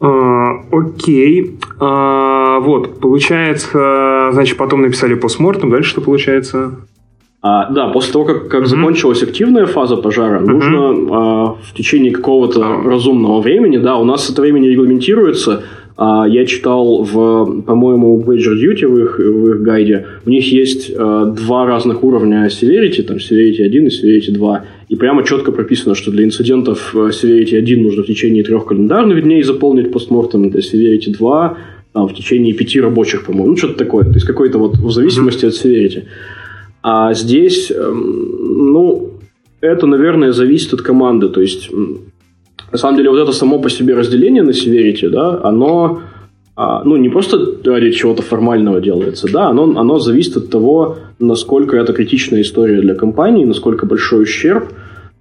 А, окей. А, вот, получается, значит, потом написали постмортом. Дальше что получается? А, да, после того, как, как uh-huh. закончилась активная фаза пожара, uh-huh. нужно а, в течение какого-то uh-huh. разумного времени, да, у нас это время не регламентируется, а, я читал, в, по-моему, в Badger Duty в их, в их гайде, у них есть а, два разных уровня Severity, там Severity 1 и Severity 2, и прямо четко прописано, что для инцидентов э, Severity 1 нужно в течение трех календарных дней заполнить постмортом, для Severity 2 там, в течение пяти рабочих, по-моему, ну что-то такое, то есть какой-то вот в зависимости от Severity. А здесь, эм, ну, это, наверное, зависит от команды, то есть на самом деле, вот это само по себе разделение на Severity, да, оно а, ну, не просто ради чего-то формального делается, да, оно, оно зависит от того, насколько это критичная история для компании, насколько большой ущерб,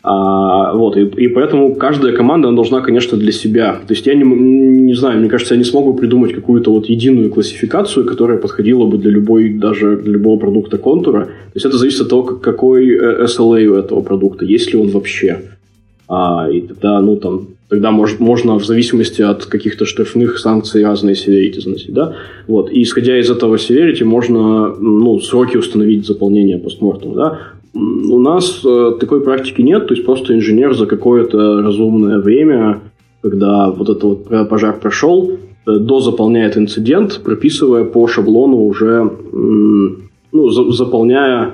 а, вот, и, и поэтому каждая команда она должна, конечно, для себя. То есть я не, не знаю, мне кажется, я не смогу придумать какую-то вот единую классификацию, которая подходила бы для любой, даже для любого продукта контура. То есть это зависит от того, какой э, SLA у этого продукта, есть ли он вообще. А, и тогда, ну, там, тогда может, можно в зависимости от каких-то штрафных санкций разные severity заносить, да? Вот. И исходя из этого severity можно, ну, сроки установить заполнения постмортом, да? У нас э, такой практики нет, то есть просто инженер за какое-то разумное время, когда вот этот вот пожар прошел, э, дозаполняет инцидент, прописывая по шаблону уже, ну, за, заполняя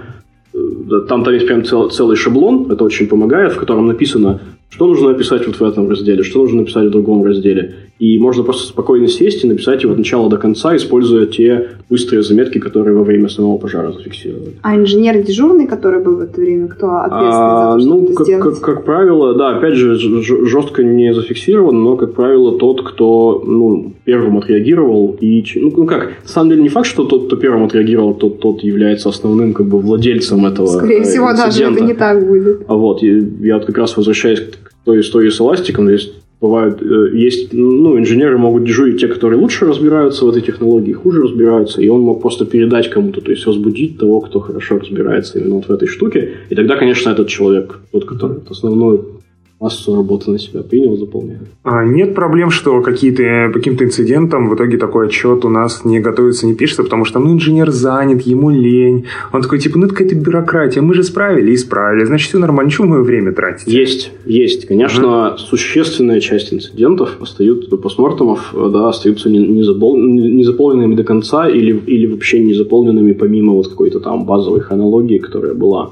там, там есть прям цел, целый шаблон, это очень помогает, в котором написано, что нужно написать вот в этом разделе, что нужно написать в другом разделе. И можно просто спокойно сесть и написать его от начала до конца, используя те быстрые заметки, которые во время самого пожара зафиксировали. А инженер дежурный, который был в это время, кто ответственный а, за то, ну, это как? Как, как правило, да, опять же, жестко не зафиксирован, но, как правило, тот, кто ну, первым отреагировал, и, ну, ну как, на самом деле не факт, что тот, кто первым отреагировал, тот, тот является основным как бы владельцем этого Скорее всего, инцидента. даже это не так будет. А вот, и я вот как раз возвращаюсь к той истории с эластиком, здесь бывают, э, есть, ну, инженеры могут дежурить те, которые лучше разбираются в этой технологии, хуже разбираются, и он мог просто передать кому-то, то есть возбудить того, кто хорошо разбирается именно вот в этой штуке, и тогда, конечно, этот человек, тот, который вот основную массу работы на себя принял, заполняю. А нет проблем, что какие-то, каким-то инцидентам в итоге такой отчет у нас не готовится, не пишется, потому что, ну, инженер занят, ему лень. Он такой, типа, ну, это какая-то бюрократия, мы же справили и справили, значит, все нормально, чего мы время тратить? Есть, есть. Конечно, угу. существенная часть инцидентов остаются, постмортемов, да, остаются не, не, не заполненными до конца или, или вообще не заполненными помимо вот какой-то там базовой хронологии, которая была.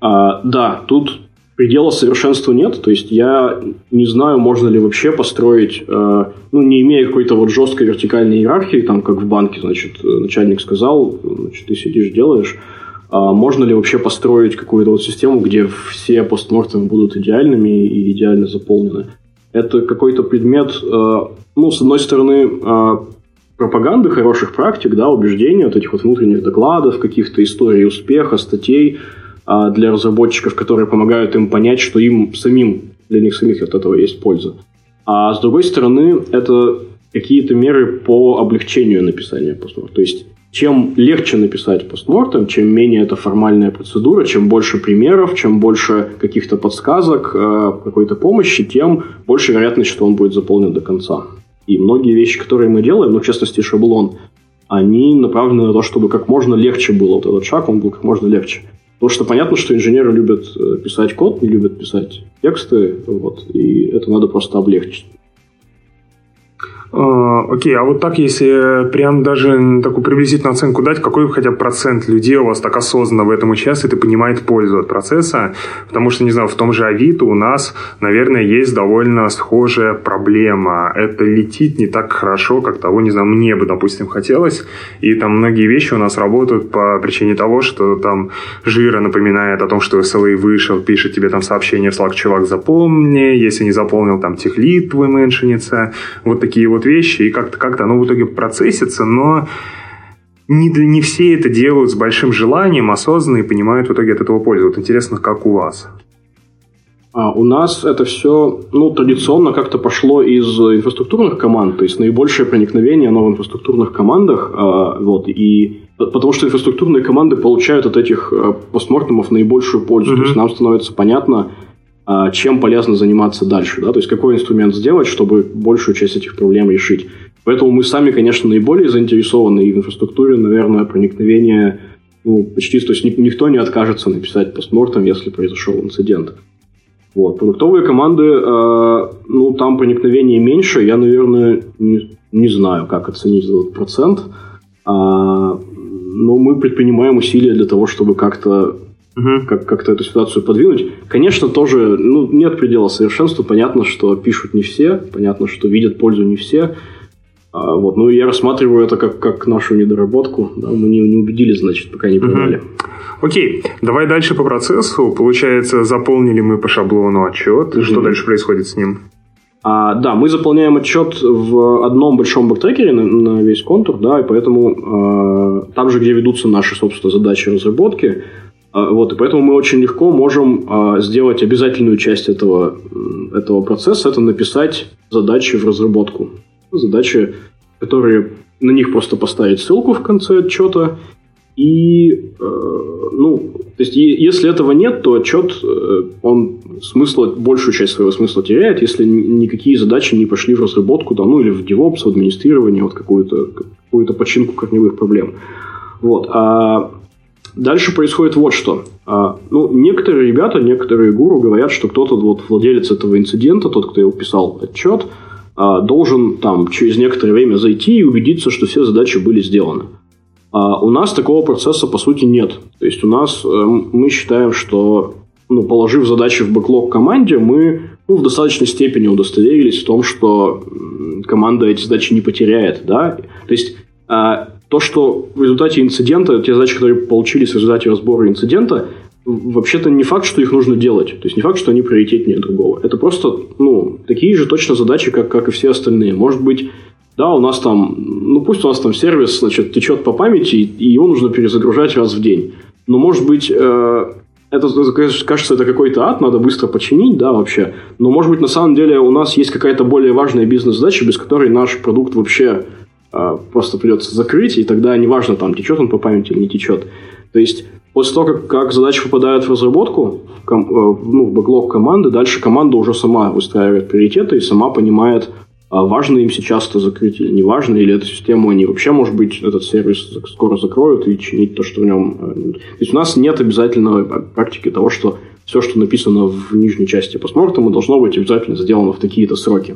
А, да, тут предела совершенства нет, то есть я не знаю, можно ли вообще построить, э, ну, не имея какой-то вот жесткой вертикальной иерархии, там, как в банке, значит, начальник сказал, значит, ты сидишь, делаешь, э, можно ли вообще построить какую-то вот систему, где все постмортемы будут идеальными и идеально заполнены. Это какой-то предмет, э, ну, с одной стороны, э, пропаганды хороших практик, да, убеждений, вот этих вот внутренних докладов, каких-то историй успеха, статей, а, для разработчиков, которые помогают им понять, что им самим, для них самих от этого есть польза. А с другой стороны, это какие-то меры по облегчению написания постморта. То есть, чем легче написать постмортом, чем менее это формальная процедура, чем больше примеров, чем больше каких-то подсказок, э, какой-то помощи, тем больше вероятность, что он будет заполнен до конца. И многие вещи, которые мы делаем, ну, в частности, шаблон, они направлены на то, чтобы как можно легче было вот этот шаг, он был как можно легче. Потому что понятно, что инженеры любят э, писать код, не любят писать тексты, вот, и это надо просто облегчить. А, окей, а вот так, если прям даже такую приблизительную оценку дать, какой хотя бы процент людей у вас так осознанно в этом участвует и понимает пользу от процесса? Потому что, не знаю, в том же Авито у нас, наверное, есть довольно схожая проблема. Это летит не так хорошо, как того, не знаю, мне бы, допустим, хотелось. И там многие вещи у нас работают по причине того, что там жира напоминает о том, что SLA вышел, пишет тебе там сообщение в Slack, чувак, запомни, если не заполнил, там техлит твой меншинится. Вот такие вот вещи, и как-то как оно в итоге процессится, но не, не все это делают с большим желанием, осознанно и понимают в итоге от этого пользу. Вот интересно, как у вас? А у нас это все ну, традиционно как-то пошло из инфраструктурных команд, то есть наибольшее проникновение оно в инфраструктурных командах, а, вот, и потому что инфраструктурные команды получают от этих а, постмортемов наибольшую пользу, mm-hmm. то есть нам становится понятно, чем полезно заниматься дальше, да, то есть какой инструмент сделать, чтобы большую часть этих проблем решить. Поэтому мы сами, конечно, наиболее заинтересованы и в инфраструктуре, наверное, проникновение, ну, почти, то есть никто не откажется написать постмортом, если произошел инцидент. Вот. Продуктовые команды, э, ну, там проникновение меньше, я, наверное, не, не знаю, как оценить этот процент, а, но мы предпринимаем усилия для того, чтобы как-то угу. как- как-то эту ситуацию подвинуть. Конечно, тоже ну, нет предела совершенства. Понятно, что пишут не все, понятно, что видят пользу не все. А, вот, ну, я рассматриваю это как, как нашу недоработку. Да, мы не, не убедили, значит, пока не поняли. Угу. Окей, давай дальше по процессу. Получается, заполнили мы по шаблону отчет. Угу. Что дальше происходит с ним? А, да, мы заполняем отчет в одном большом багтрекере на, на весь контур, да, и поэтому э, там же, где ведутся наши, собственно, задачи разработки, вот, и поэтому мы очень легко можем а, сделать обязательную часть этого, этого процесса, это написать задачи в разработку. Задачи, которые на них просто поставить ссылку в конце отчета. И, э, ну, то есть, если этого нет, то отчет, э, он смысла, большую часть своего смысла теряет, если никакие задачи не пошли в разработку, да, ну, или в DevOps, в администрирование, вот какую-то какую починку корневых проблем. Вот. А Дальше происходит вот что. А, ну, некоторые ребята, некоторые гуру говорят, что кто-то, вот владелец этого инцидента, тот, кто его писал отчет, а, должен там через некоторое время зайти и убедиться, что все задачи были сделаны. А у нас такого процесса, по сути, нет. То есть у нас э, мы считаем, что ну, положив задачи в бэклог команде, мы ну, в достаточной степени удостоверились в том, что команда эти задачи не потеряет. Да? То есть а, то, что в результате инцидента, те задачи, которые получились в результате разбора инцидента, вообще-то не факт, что их нужно делать. То есть не факт, что они приоритетнее другого. Это просто, ну, такие же точно задачи, как, как и все остальные. Может быть, да, у нас там, ну пусть у нас там сервис, значит, течет по памяти, и его нужно перезагружать раз в день. Но может быть, э, это, кажется, это какой-то ад, надо быстро починить, да, вообще. Но может быть, на самом деле у нас есть какая-то более важная бизнес-задача, без которой наш продукт вообще просто придется закрыть, и тогда неважно, там, течет он по памяти или не течет. То есть После того, как, как задача попадает в разработку, ком, э, ну, в бэклог команды, дальше команда уже сама выстраивает приоритеты и сама понимает, а важно им сейчас это закрыть или не важно, или эту систему они вообще, может быть, этот сервис скоро закроют и чинить то, что в нем... Э, то есть у нас нет обязательной практики того, что все, что написано в нижней части постмортема, должно быть обязательно сделано в такие-то сроки.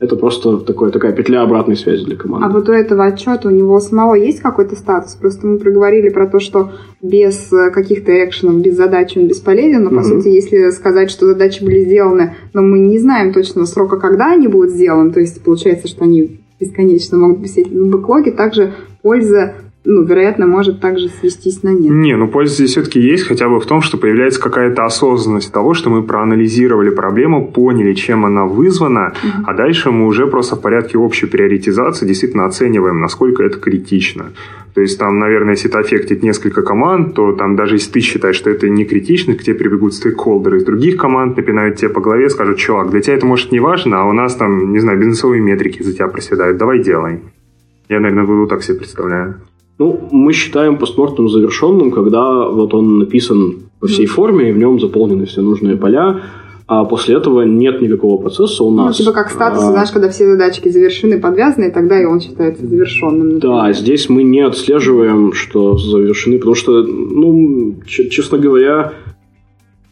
Это просто такое, такая петля обратной связи для команды. А вот у этого отчета у него самого есть какой-то статус? Просто мы проговорили про то, что без э, каких-то экшенов, без задачи он бесполезен, но, по угу. сути, если сказать, что задачи были сделаны, но мы не знаем точного срока, когда они будут сделаны, то есть получается, что они бесконечно могут висеть в бэклоге, также польза ну, вероятно, может также свестись на нет. Не, ну польза здесь все-таки есть хотя бы в том, что появляется какая-то осознанность того, что мы проанализировали проблему, поняли, чем она вызвана, угу. а дальше мы уже просто в порядке общей приоритизации действительно оцениваем, насколько это критично. То есть там, наверное, если это аффектит несколько команд, то там даже если ты считаешь, что это не критично, к тебе прибегут стейкхолдеры из других команд, напинают тебе по голове, скажут, чувак, для тебя это может не важно, а у нас там, не знаю, бизнесовые метрики за тебя проседают, давай делай. Я, наверное, буду так себе представляю. Ну, мы считаем постмортом завершенным, когда вот он написан во всей форме, и в нем заполнены все нужные поля, а после этого нет никакого процесса у ну, нас. Ну, типа как статус, а... знаешь, когда все задачки завершены, подвязаны, тогда и он считается завершенным. Например. Да, здесь мы не отслеживаем, что завершены, потому что, ну, честно говоря,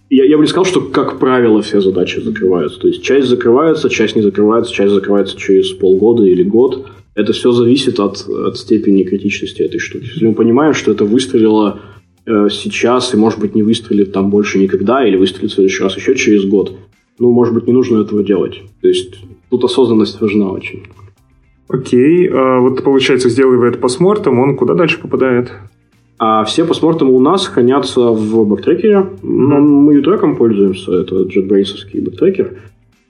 я, я бы не сказал, что, как правило, все задачи закрываются. То есть часть закрывается, часть не закрывается, часть закрывается через полгода или год. Это все зависит от, от степени критичности этой штуки. Если мы понимаем, что это выстрелило э, сейчас и, может быть, не выстрелит там больше никогда, или выстрелит в следующий раз еще через год, ну, может быть, не нужно этого делать. То есть тут осознанность важна очень. Окей, а вот получается, сделав это postmortem, он куда дальше попадает? А все postmortem ы у нас хранятся в багтрекере. Mm-hmm. Мы YouTrack ом пользуемся, это JetBrains багтрекер.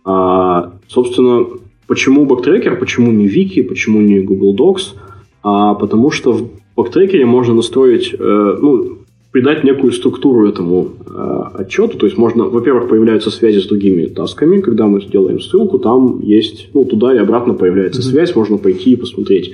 А, собственно, Почему багтрекер, почему не Wiki, почему не Google Docs? А потому что в багтрекере можно настроить, э, ну, придать некую структуру этому э, отчету. То есть можно, во-первых, появляются связи с другими тасками. Когда мы сделаем ссылку, там есть, ну, туда и обратно появляется mm-hmm. связь, можно пойти и посмотреть.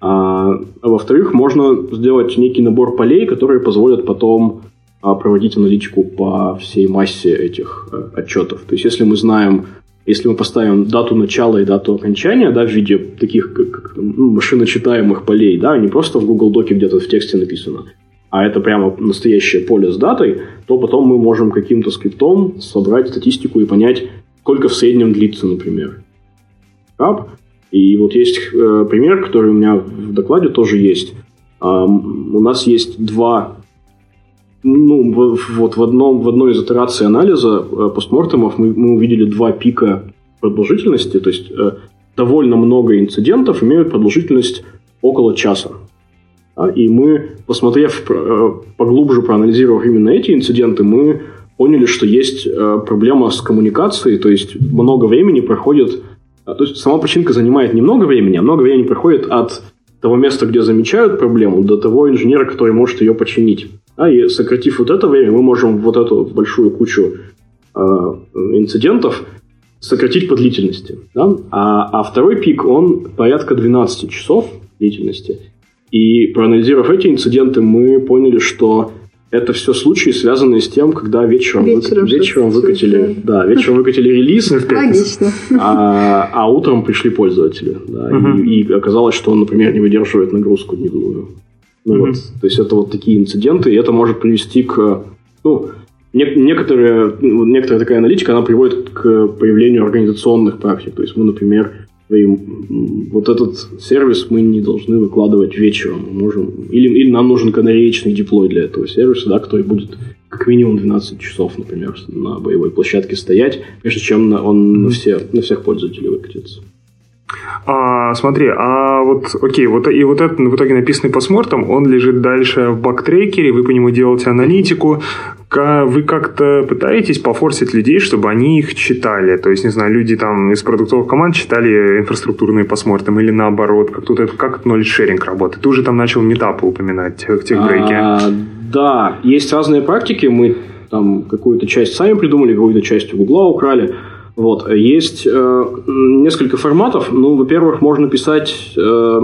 А, а во-вторых, можно сделать некий набор полей, которые позволят потом а, проводить аналитику по всей массе этих а, отчетов. То есть, если мы знаем если мы поставим дату начала и дату окончания, да, в виде таких как, как, ну, машиночитаемых полей, да, не просто в Google Доке где-то в тексте написано, а это прямо настоящее поле с датой, то потом мы можем каким-то скриптом собрать статистику и понять, сколько в среднем длится, например. И вот есть э, пример, который у меня в докладе тоже есть. Э, у нас есть два ну, вот в, одном, в одной из итераций анализа э, постмортемов мы, мы увидели два пика продолжительности, то есть э, довольно много инцидентов имеют продолжительность около часа. Да? И мы, посмотрев э, поглубже, проанализировав именно эти инциденты, мы поняли, что есть э, проблема с коммуникацией, то есть много времени проходит, э, то есть сама починка занимает немного времени, а много времени проходит от того места, где замечают проблему, до того инженера, который может ее починить. А и сократив вот это время, мы можем вот эту большую кучу э, инцидентов сократить по длительности. Да? А, а второй пик, он порядка 12 часов длительности. И проанализировав эти инциденты, мы поняли, что это все случаи, связанные с тем, когда вечером, вечером, вык... вечером выкатили, да, вечером выкатили релиз, Логично. А, а утром пришли пользователи. Да, угу. и, и оказалось, что он, например, не выдерживает нагрузку дневную. Ну, mm-hmm. вот, то есть это вот такие инциденты, и это может привести к... Ну, не, некоторые, ну, некоторая такая аналитика, она приводит к появлению организационных практик. То есть мы, например, говорим, вот этот сервис мы не должны выкладывать вечером. Мы можем, или, или нам нужен канареечный диплой для этого сервиса, да, который будет как минимум 12 часов, например, на боевой площадке стоять, прежде чем он mm-hmm. на, все, на всех пользователей выкатится. А, смотри, а вот, окей, вот и вот этот в итоге написанный постмортом, он лежит дальше в бактрекере, вы по нему делаете аналитику, вы как-то пытаетесь пофорсить людей, чтобы они их читали? То есть, не знаю, люди там из продуктовых команд читали инфраструктурные постмортом или наоборот, как тут это, как ноль-шеринг работает? Ты уже там начал метапы упоминать в техбрейке. А, да, есть разные практики, мы там какую-то часть сами придумали, какую-то часть у Гугла украли. Вот. Есть э, несколько форматов. Ну, во-первых, можно писать э,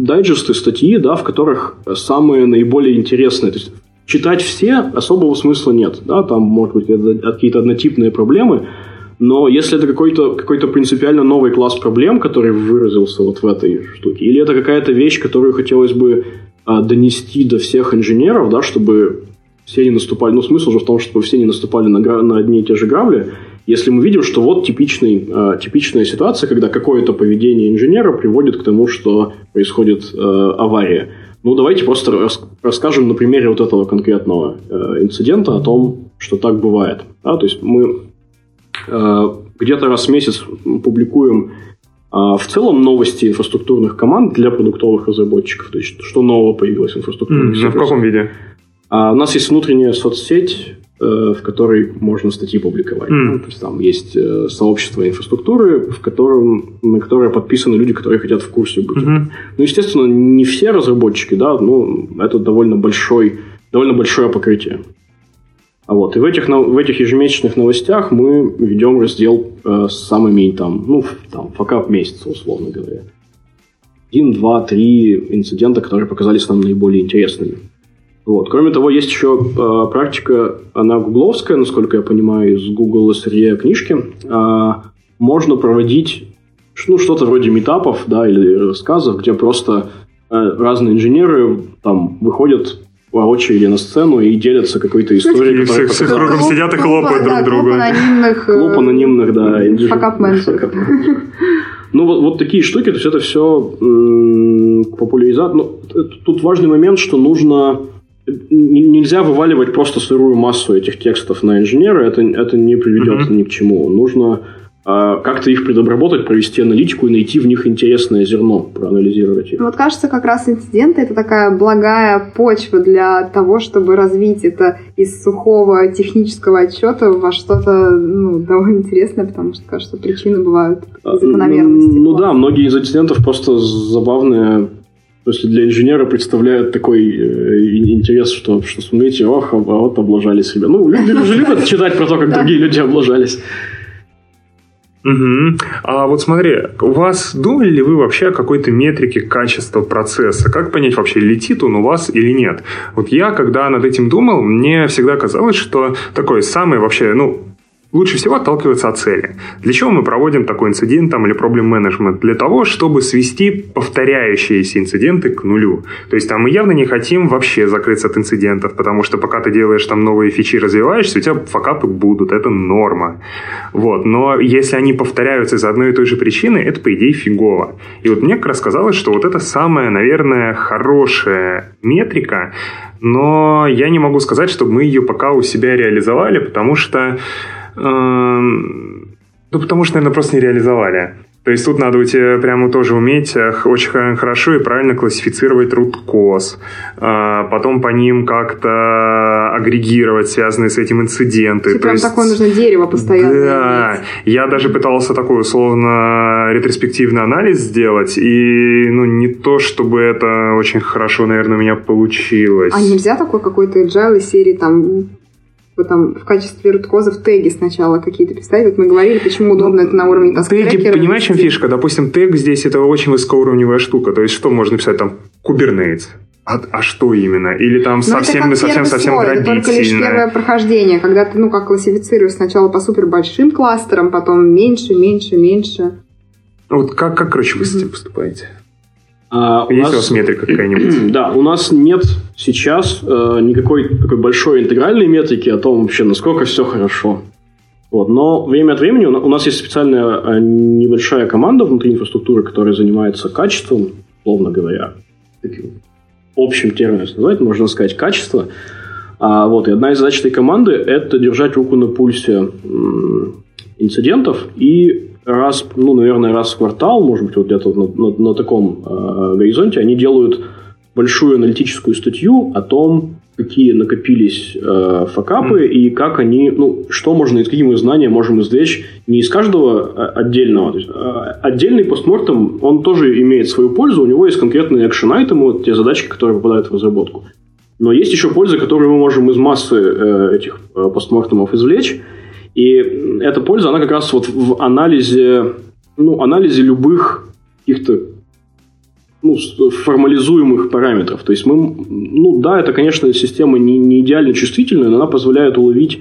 дайджесты, статьи, да, в которых самые наиболее интересные, то есть читать все особого смысла нет. Да? Там, может быть, какие-то однотипные проблемы, но если это какой-то какой принципиально новый класс проблем, который выразился вот в этой штуке, или это какая-то вещь, которую хотелось бы а, донести до всех инженеров, да, чтобы все не наступали, ну, смысл же в том, чтобы все не наступали на, на одни и те же грабли, если мы видим, что вот типичный, э, типичная ситуация, когда какое-то поведение инженера приводит к тому, что происходит э, авария. Ну, давайте просто рас, расскажем на примере вот этого конкретного э, инцидента о том, что так бывает. Да? То есть мы э, где-то раз в месяц публикуем э, в целом новости инфраструктурных команд для продуктовых разработчиков. То есть, что нового появилось в инфраструктурных mm, В каком виде? А у нас есть внутренняя соцсеть, в которой можно статьи публиковать. Mm. Ну, то есть там есть э, сообщество инфраструктуры, в котором, на которое подписаны люди, которые хотят в курсе быть. Mm-hmm. Ну, естественно, не все разработчики, да, но это довольно большой, довольно большое покрытие. А вот, и в этих, в этих ежемесячных новостях мы ведем раздел э, с самыми там, ну, там, факап месяца, условно говоря. Один, два, три инцидента, которые показались нам наиболее интересными. Вот. Кроме того, есть еще э, практика, она гугловская, насколько я понимаю, из Google SRE книжки. Э, можно проводить ну, что-то вроде метапов да, или рассказов, где просто э, разные инженеры там выходят по очереди на сцену и делятся какой-то историей. И все, все кругом сидят и хлопают друг другу. Клуб анонимных... Клуб анонимных, да. Факап Ну, вот, вот такие штуки, то есть это все популяризация. Ну, тут важный момент, что нужно нельзя вываливать просто сырую массу этих текстов на инженера, это, это не приведет mm-hmm. ни к чему. Нужно а, как-то их предобработать, провести аналитику и найти в них интересное зерно, проанализировать их. Вот кажется, как раз инциденты — это такая благая почва для того, чтобы развить это из сухого технического отчета во что-то ну, довольно интересное, потому что, кажется, причины бывают а, закономерности. Ну, ну да, многие из инцидентов просто забавные если для инженера представляют такой э, интерес, что, что смотрите, ох, а вот облажались себя. Ну, люди же любят читать про то, как другие люди облажались. Угу. А вот смотри, у вас думали ли вы вообще о какой-то метрике качества процесса? Как понять вообще, летит он у вас или нет? Вот я, когда над этим думал, мне всегда казалось, что такой самый вообще, ну, Лучше всего отталкиваться от цели. Для чего мы проводим такой инцидент там, или проблем менеджмент? Для того, чтобы свести повторяющиеся инциденты к нулю. То есть там мы явно не хотим вообще закрыться от инцидентов, потому что пока ты делаешь там новые фичи, развиваешься, у тебя факапы будут, это норма. Вот. Но если они повторяются из одной и той же причины, это, по идее, фигово. И вот мне как раз казалось, что вот это самая, наверное, хорошая метрика, но я не могу сказать, чтобы мы ее пока у себя реализовали, потому что ну, потому что, наверное, просто не реализовали. То есть тут надо у тебя прямо тоже уметь э, очень хорошо и правильно классифицировать руткоз, а, потом по ним как-то агрегировать связанные с этим инциденты. Типа прям есть... такое нужно дерево постоянно Да, иметь. я даже пытался такой условно ретроспективный анализ сделать, и ну не то, чтобы это очень хорошо, наверное, у меня получилось. А нельзя такой какой-то agile серии там там в качестве руткозов теги сначала какие-то писать. Вот мы говорили, почему удобно это на уровне тасктрекера. Теги, понимаешь, чем фишка? Допустим, тег здесь это очень высокоуровневая штука. То есть что можно писать там? Kubernetes. А, а что именно? Или там совсем, совсем, совсем слой, Это только лишь первое прохождение, когда ты, ну, как классифицируешь сначала по супер большим кластерам, потом меньше, меньше, меньше. Вот как, как короче, вы с этим поступаете? А, Есть у, нас, у вас метрика какая-нибудь? Да, у нас нет сейчас э, никакой такой большой интегральной метрики о том вообще, насколько все хорошо. Вот. Но время от времени у нас есть специальная э, небольшая команда внутри инфраструктуры, которая занимается качеством, условно говоря, таким общим термином назвать, можно сказать, качество. А, вот, и одна из задач этой команды – это держать руку на пульсе инцидентов и раз, ну, наверное, раз в квартал, может быть, вот где-то на, на, на таком э, горизонте, они делают большую аналитическую статью о том, какие накопились э, факапы mm. и как они, ну, что можно, из какие мы знания можем извлечь не из каждого э, отдельного. То есть, э, отдельный постмортем, он тоже имеет свую пользу, у него есть конкретные экшен-айтемы, вот те задачки, которые попадают в разработку. Но есть еще польза, которую мы можем из массы э, этих э, постмортемов извлечь, и эта польза, она как раз вот в анализе, ну, анализе любых каких-то ну, формализуемых параметров. То есть мы, ну да, это, конечно, система не, не идеально чувствительная, но она позволяет уловить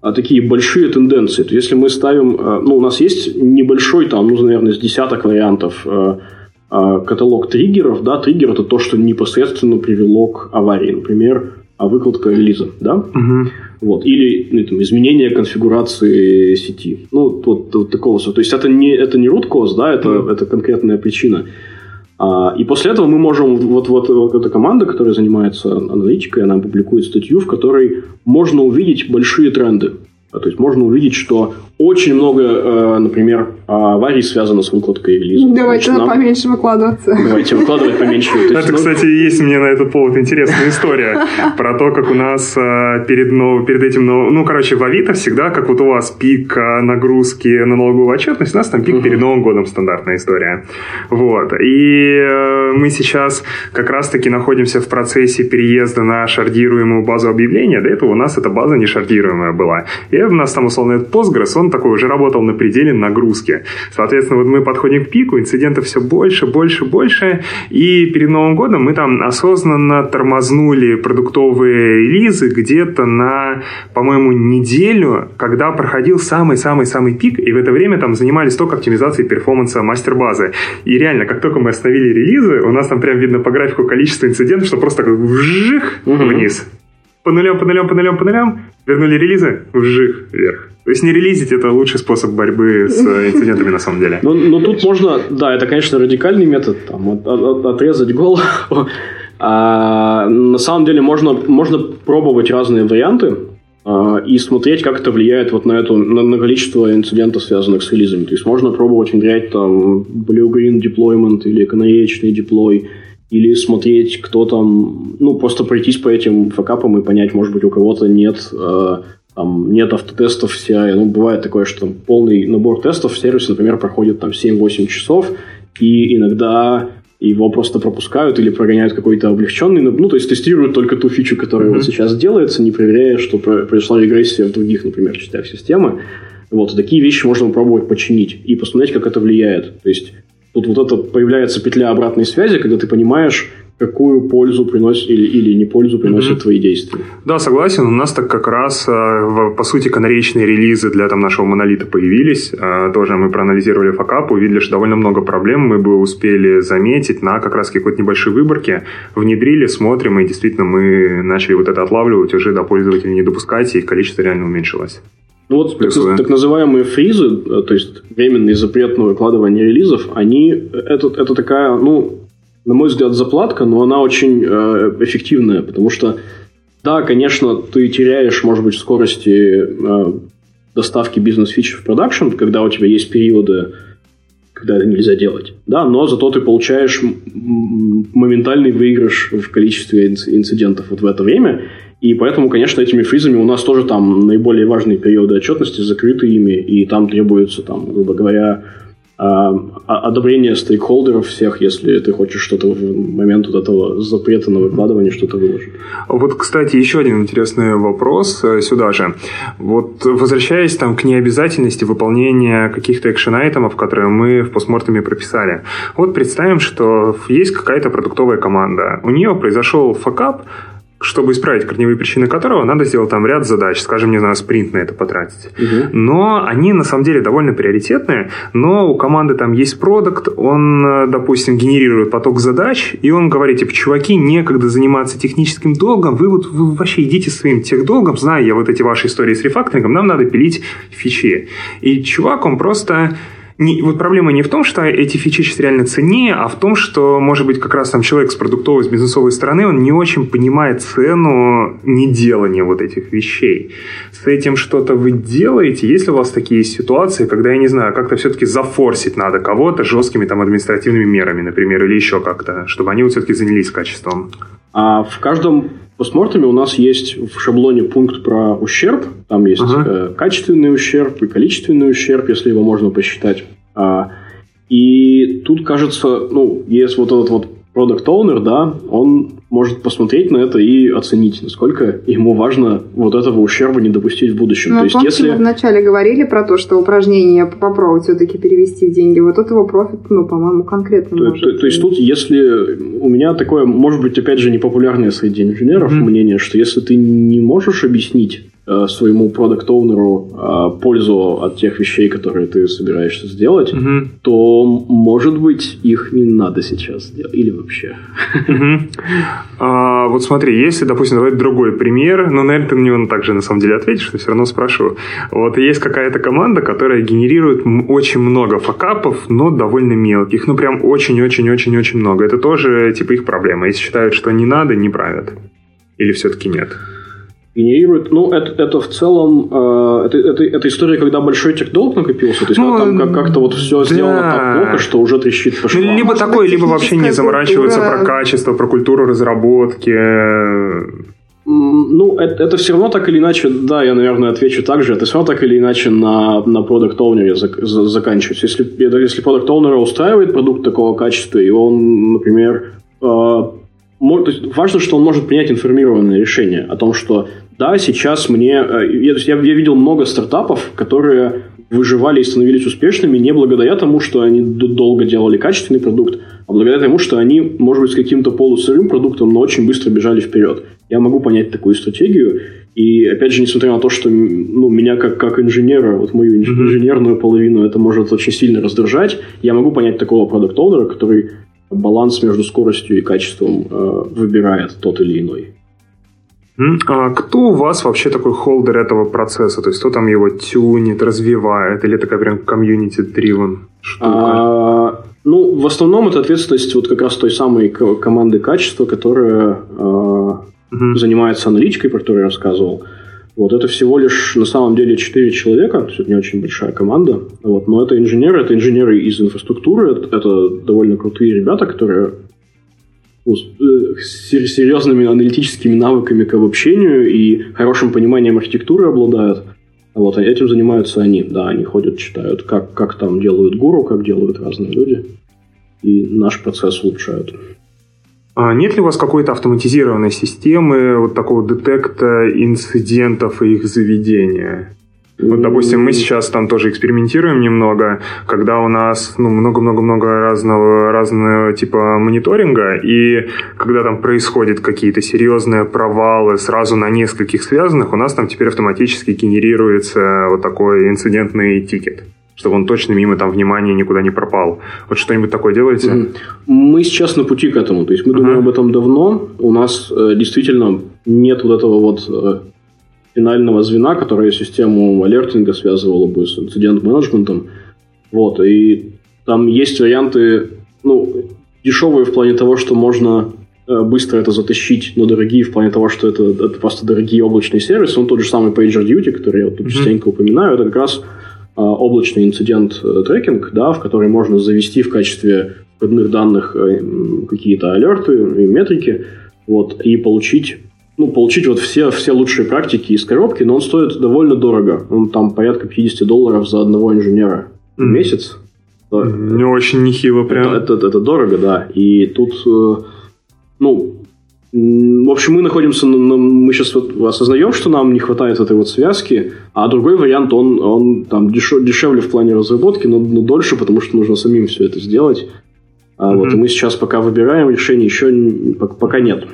а, такие большие тенденции. То есть, если мы ставим, а, ну, у нас есть небольшой, там, ну, наверное, с десяток вариантов а, каталог триггеров, да, триггер это то, что непосредственно привело к аварии, например, а выкладка релиза, да, угу. вот, или ну, там, изменение конфигурации сети, ну, вот, вот такого, то есть это не, это не root cause, да, это, угу. это конкретная причина, а, и после этого мы можем, вот, вот, вот эта команда, которая занимается аналитикой, она публикует статью, в которой можно увидеть большие тренды. То есть можно увидеть, что очень много, э, например, аварий связано с выкладкой релиза. Давайте Значит, нам... поменьше выкладываться. Давайте выкладывать поменьше. Это, ну, кстати, есть мне на этот повод интересная история про то, как у нас э, перед, перед этим, ну, короче, в Авито всегда, как вот у вас пик э, нагрузки на налоговую отчетность, у нас там пик перед Новым годом стандартная история. Вот. И мы сейчас как раз-таки находимся в процессе переезда на шардируемую базу объявления. До этого у нас эта база не шардируемая была. И у нас там, условно, этот Postgres, он такой уже работал на пределе нагрузки. Соответственно, вот мы подходим к пику, инцидентов все больше, больше, больше, и перед Новым годом мы там осознанно тормознули продуктовые релизы где-то на, по-моему, неделю, когда проходил самый-самый-самый пик, и в это время там занимались только оптимизацией перформанса мастер-базы. И реально, как только мы остановили релизы, у нас там прям видно по графику количество инцидентов, что просто как вжих вниз. По нулям, по нулям, по нулям, по нулям. Вернули релизы, вжих вверх. То есть не релизить это лучший способ борьбы с инцидентами на самом деле. Ну, но тут можно, да, это, конечно, радикальный метод, там, от, от, отрезать голову. А, на самом деле можно, можно пробовать разные варианты а, и смотреть, как это влияет вот на, эту, на, на количество инцидентов, связанных с релизами. То есть можно пробовать внедрять там blue-green deployment или канареечный деплой, или смотреть, кто там, ну, просто пройтись по этим факапам и понять, может быть, у кого-то нет э, там нет автотестов CI. Ну, бывает такое, что там полный набор тестов в сервисе, например, проходит там 7-8 часов, и иногда его просто пропускают или прогоняют какой-то облегченный, ну, то есть тестируют только ту фичу, которая mm-hmm. вот сейчас делается, не проверяя, что произошла регрессия в других, например, частях системы. Вот, такие вещи можно попробовать починить и посмотреть, как это влияет. То есть тут вот это появляется петля обратной связи, когда ты понимаешь, какую пользу приносит или, или не пользу приносят mm-hmm. твои действия. Да, согласен. У нас так как раз, э, по сути, канаречные релизы для там, нашего монолита появились. Э, тоже мы проанализировали факап, увидели, что довольно много проблем мы бы успели заметить на как раз какой-то небольшой выборке. Внедрили, смотрим, и действительно мы начали вот это отлавливать уже до пользователей не допускать, и их количество реально уменьшилось. Ну вот так, так называемые фризы, э, то есть временный запрет на выкладывание релизов, они это, это такая, ну, на мой взгляд, заплатка, но она очень э, эффективная, потому что, да, конечно, ты теряешь, может быть, скорости э, доставки бизнес-фичи в продакшн, когда у тебя есть периоды, когда это нельзя делать, да, но зато ты получаешь моментальный выигрыш в количестве инцидентов вот в это время, и поэтому, конечно, этими фризами у нас тоже там наиболее важные периоды отчетности закрыты ими, и там требуется, там, грубо говоря, одобрение стейкхолдеров всех, если ты хочешь что-то в момент вот этого запрета на выкладывание что-то выложить. Вот, кстати, еще один интересный вопрос э, сюда же. Вот возвращаясь там к необязательности выполнения каких-то экшен-айтемов, которые мы в постмортеме прописали. Вот представим, что есть какая-то продуктовая команда. У нее произошел факап, чтобы исправить корневые причины которого, надо сделать там ряд задач, скажем, не знаю, спринт на это потратить. Угу. Но они на самом деле довольно приоритетные, но у команды там есть продукт, он, э, допустим, генерирует поток задач, и он говорит, типа, чуваки, некогда заниматься техническим долгом, вы вот вы вообще идите своим техдолгом, знаю я вот эти ваши истории с рефакторингом, нам надо пилить фичи. И чувак, он просто не, вот проблема не в том, что эти фичи сейчас реально ценнее, а в том, что, может быть, как раз там человек с продуктовой, с бизнесовой стороны, он не очень понимает цену неделания вот этих вещей. С этим что-то вы делаете? Есть ли у вас такие ситуации, когда, я не знаю, как-то все-таки зафорсить надо кого-то жесткими там административными мерами, например, или еще как-то, чтобы они вот все-таки занялись качеством? А в каждом постмортеме у нас есть в шаблоне пункт про ущерб. Там есть ага. э, качественный ущерб и количественный ущерб, если его можно посчитать. А, и тут, кажется, ну, есть вот этот вот продукт оунер да, он может посмотреть на это и оценить, насколько ему важно вот этого ущерба не допустить в будущем. Ну, то есть, если... мы вначале говорили про то, что упражнение попробовать все-таки перевести в деньги, вот этого профит, ну, по-моему, конкретно то, может... То, то есть тут, если у меня такое, может быть, опять же, непопулярное среди инженеров mm-hmm. мнение, что если ты не можешь объяснить своему продукт оунеру э, пользу от тех вещей, которые ты собираешься сделать, угу. то, может быть, их не надо сейчас делать. Или вообще. Угу. А, вот смотри, если, допустим, давать другой пример, но, наверное, ты на него также на самом деле ответишь, но все равно спрошу. Вот есть какая-то команда, которая генерирует очень много факапов, но довольно мелких. Ну, прям очень-очень-очень-очень много. Это тоже, типа, их проблема. Если считают, что не надо, не правят. Или все-таки нет? Генерирует, ну, это, это в целом, э, это, это, это история, когда большой техдолг накопился, то есть ну, там как, как-то вот все да. сделано так плохо, что уже трещит по швам. Ну, либо такое, либо вообще не заморачиваться культура... про качество, про культуру разработки. Ну, это, это все равно так или иначе, да, я, наверное, отвечу так же, это все равно так или иначе на, на продукт оунере зак, за, заканчивается. Если, если продукт оунера устраивает продукт такого качества, и он, например, э, то есть важно, что он может принять информированное решение о том, что да, сейчас мне... Э, я, я, я видел много стартапов, которые выживали и становились успешными не благодаря тому, что они долго делали качественный продукт, а благодаря тому, что они, может быть, с каким-то полусырым продуктом, но очень быстро бежали вперед. Я могу понять такую стратегию. И, опять же, несмотря на то, что ну, меня как, как инженера, вот мою инженерную половину это может очень сильно раздражать, я могу понять такого продукт-оунера, который баланс между скоростью и качеством э, выбирает тот или иной. А кто у вас вообще такой холдер этого процесса? То есть кто там его тюнит, развивает? Или такая прям комьюнити-дривен штука? А, ну, в основном это ответственность вот как раз той самой команды качества, которая угу. занимается аналитикой, про которую я рассказывал. Вот это всего лишь на самом деле 4 человека, то есть это не очень большая команда. Вот, но это инженеры, это инженеры из инфраструктуры, это, это довольно крутые ребята, которые ну, с серьезными аналитическими навыками к обобщению и хорошим пониманием архитектуры обладают. Вот, а этим занимаются они. Да, они ходят, читают, как, как там делают гуру, как делают разные люди. И наш процесс улучшают. А нет ли у вас какой-то автоматизированной системы вот такого детекта инцидентов и их заведения? Вот, допустим, мы сейчас там тоже экспериментируем немного, когда у нас ну, много-много-много разного, разного типа мониторинга, и когда там происходят какие-то серьезные провалы сразу на нескольких связанных, у нас там теперь автоматически генерируется вот такой инцидентный тикет чтобы он точно мимо там внимания никуда не пропал. Вот что-нибудь такое делаете? Мы сейчас на пути к этому. То есть мы uh-huh. думаем об этом давно. У нас э, действительно нет вот этого вот э, финального звена, которое систему алертинга связывало бы с инцидент-менеджментом. Вот, и там есть варианты, ну, дешевые в плане того, что можно э, быстро это затащить, но дорогие в плане того, что это, это просто дорогие облачные сервисы. Он тот же самый PagerDuty, который я вот тут mm-hmm. частенько упоминаю, это как раз облачный инцидент э, трекинг, да, в который можно завести в качестве входных данных э, какие-то алерты и метрики, вот, и получить ну, получить вот все, все лучшие практики из коробки, но он стоит довольно дорого. Он там порядка 50 долларов за одного инженера в месяц. Не очень нехило прям. Это, это, это дорого, да. И тут, э, ну, в общем, мы находимся, мы сейчас вот осознаем, что нам не хватает этой вот связки, а другой вариант, он, он там дешев, дешевле в плане разработки, но, но дольше, потому что нужно самим все это сделать. А mm-hmm. вот и мы сейчас пока выбираем решение, еще пока нет.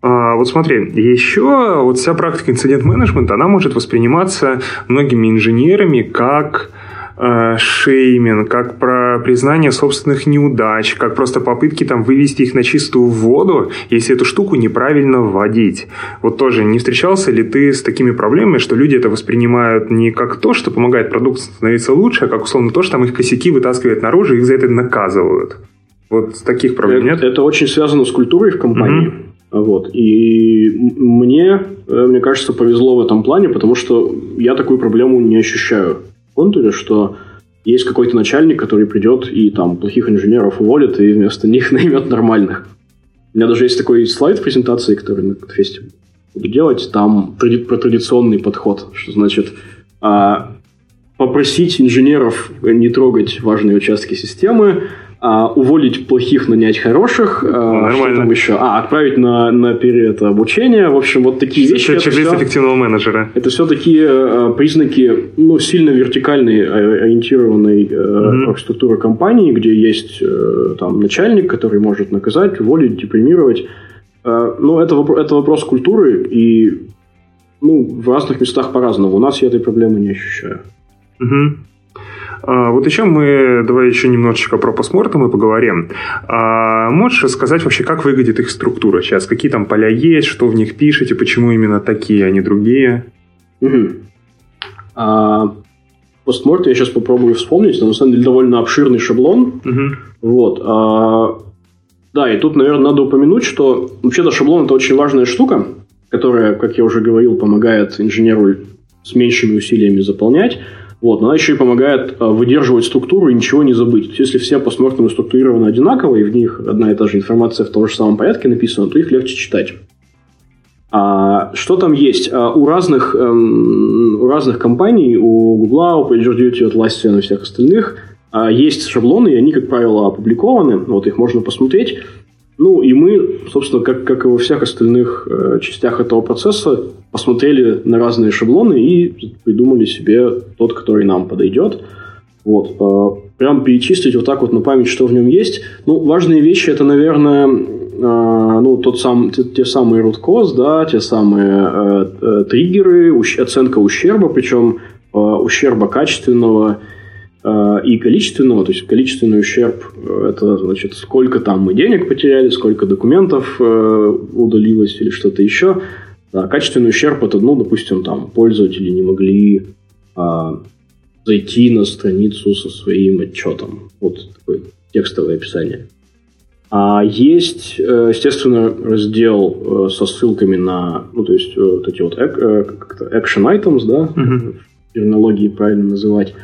А, вот смотри, еще вот вся практика инцидент-менеджмента, она может восприниматься многими инженерами как э, шейминг, как про признание собственных неудач, как просто попытки там вывести их на чистую воду, если эту штуку неправильно вводить. Вот тоже не встречался ли ты с такими проблемами, что люди это воспринимают не как то, что помогает продукту становиться лучше, а как условно то, что там их косяки вытаскивают наружу и их за это наказывают? Вот таких проблем это, нет? Это очень связано с культурой в компании. Mm-hmm. Вот. И мне, э, мне кажется, повезло в этом плане, потому что я такую проблему не ощущаю контуре, что есть какой-то начальник, который придет и там плохих инженеров уволит и вместо них наймет нормальных. У меня даже есть такой слайд в презентации, который на фесте буду делать. Там про традиционный подход, что значит а, попросить инженеров не трогать важные участки системы, а, уволить плохих, нанять хороших, а, Нормально. что там еще? А, отправить на, на период обучения. В общем, вот такие вещи. это всё- эффективного менеджера. это все такие э, признаки ну, сильно вертикальной э, ориентированной Мгм. оргструктуры компании, где есть э, там начальник, который может наказать, уволить, депримировать. Э, ну, это, это вопрос культуры, и ну, в разных местах по-разному. У нас я этой проблемы не ощущаю. Мгм. А, вот еще мы, давай еще немножечко про постмортемы поговорим. А, можешь рассказать вообще, как выглядит их структура сейчас? Какие там поля есть, что в них пишете, почему именно такие, а не другие? Мгм. А, постморт я сейчас попробую вспомнить, но на самом деле довольно обширный шаблон. Мгм. Вот. а, да, и тут, наверное, надо упомянуть, что вообще-то шаблон это очень важная штука, которая, как я уже говорил, помогает инженеру с меньшими усилиями заполнять. Вот, она еще и помогает а, выдерживать структуру и ничего не забыть. То есть, если все постмортемы структурированы одинаково, и в них одна и та же информация в том же самом порядке написана, то их легче читать. А, что там есть? А, у, разных, эм, у разных компаний, у Google, у PagerDuty, Atlassian и всех остальных а, есть шаблоны, и они, как правило, опубликованы. Вот их можно посмотреть. Ну, и мы, собственно, как, как и во всех остальных э, частях этого процесса, посмотрели на разные шаблоны и придумали себе тот, который нам подойдет. Вот. э, прям перечислить вот так вот на память, что в нем есть. Ну, важные вещи это, наверное, э, ну, тот сам, те, те самые root cause, да, те самые э, э, триггеры, ущ- оценка ущерба, причем э, ущерба качественного и количественного, то есть количественный ущерб э, это значит сколько там мы денег потеряли, сколько документов э, удалилось или что-то еще. А качественный ущерб это, ну, допустим, там пользователи не могли а, зайти на страницу со своим отчетом. Вот такое текстовое описание. А есть, э, естественно, раздел э, со ссылками на, ну, то есть, э, вот эти вот э, action items, да, в терминологии правильно называть.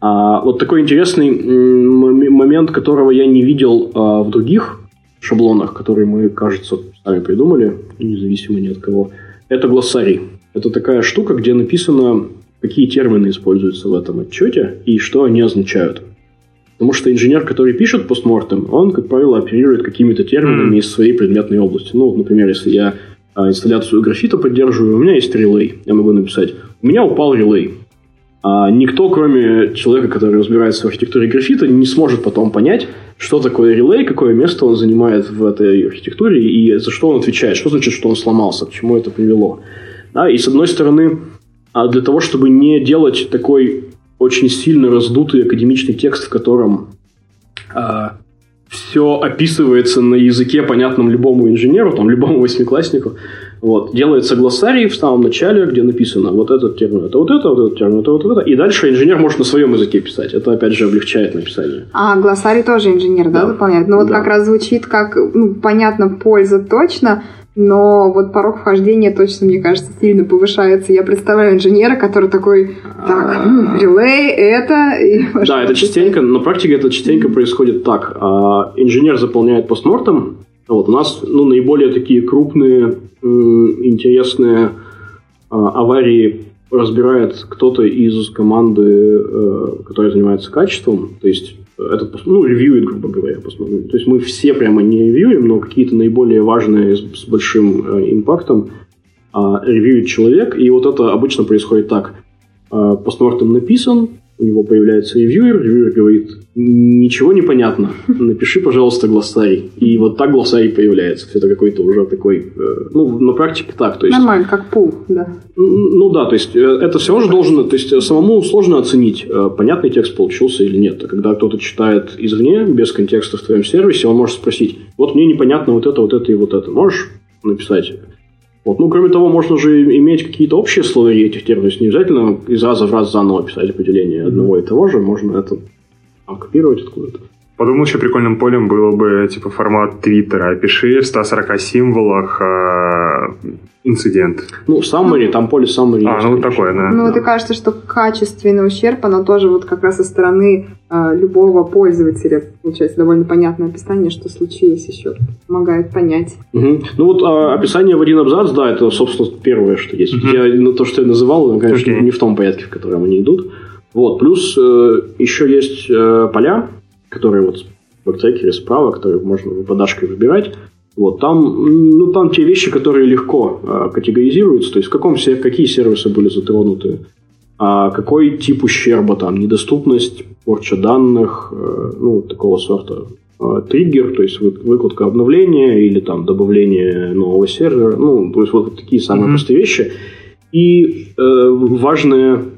А, вот такой интересный момент, которого я не видел а, в других шаблонах, которые мы, кажется, сами придумали, независимо ни от кого, это глоссарий. Это такая штука, где написано, какие термины используются в этом отчете и что они означают. Потому что инженер, который пишет постмортем, он, как правило, оперирует какими-то терминами Мгм. из своей предметной области. Ну, например, если я а, инсталляцию графита поддерживаю, у меня есть релей. Я могу написать, у меня упал релей. А никто, кроме человека, который разбирается в архитектуре графита, не сможет потом понять, что такое релей, какое место он занимает в этой архитектуре и за что он отвечает, что значит, что он сломался, к чему это привело. Да, и с одной стороны, а для того, чтобы не делать такой очень сильно раздутый академичный текст, в котором все описывается на языке, понятном любому инженеру, там, любому восьмикласснику, вот, делается глоссарий в самом начале, где написано вот этот термин, это вот это, вот этот термин, это вот это, и дальше инженер может на своем языке писать. Это, опять же, облегчает написание. А глоссарий тоже инженер, да, Да. заполняет? Ну вот Да. как раз звучит как, ну, понятно, польза точно, но вот порог вхождения точно, мне кажется, сильно повышается. Я представляю инженера, который такой, так, м, релей, это... и Да, это частенько, на практике это частенько происходит так. А, Инженер заполняет постмортом. Вот, у нас ну, наиболее такие крупные, интересные а, аварии разбирает кто-то из команды, э, которая занимается качеством. То есть этот, пос- ну, ревьюет, грубо говоря, посмотрим. То есть мы все прямо не ревьюем, но какие-то наиболее важные с, большим э, импактом а, ревьюет человек. И вот это обычно происходит так. Постмортем написан, у него появляется ревьюер, ревьюер говорит, ничего не понятно, напиши, пожалуйста, глоссарий. И вот так глоссарий появляется. Это какой-то уже такой, э, ну, на практике так. То есть, Нормально, как пул, да. ну да, то есть э, это все же должно, то есть э, самому сложно оценить, понятный текст получился или нет. А когда кто-то читает извне, без контекста в твоем сервисе, он может спросить, вот мне непонятно вот это, вот это и вот это. Можешь написать? Вот. Ну, кроме того, можно же иметь какие-то общие словари этих терминов. То есть не обязательно из раза в раз заново писать определение одного и того же. Можно это там, копировать откуда-то. Подумал, еще прикольным полем было бы типа формат Твиттера. Опиши в 140 символах э, инцидент. Ну, summary, там поле summary. А, есть, ну вот такое, да. Ну, вот и кажется, что качественный ущерб, оно тоже вот как раз со стороны э, любого пользователя, получается, довольно понятное описание, что случилось еще, помогает понять. Мгм. Ну вот а, описание в один абзац, да, это, собственно, первое, что есть. Мгм. Я, ну, то, что я называл, оно, конечно, Окей. не в том порядке, в котором они идут. Вот. Плюс э, еще есть э, поля, которые вот багтрекере справа, который можно выпадашкой выбирать. Вот, там, ну, там те вещи, которые легко э, категоризируются, то есть в каком, какие сервисы были затронуты, а какой тип ущерба там, недоступность, порча данных, э, ну, такого сорта э, триггер, то есть выкладка обновления или там добавление нового сервера, ну, то есть вот такие самые mm-hmm. простые вещи. И э, важные Э,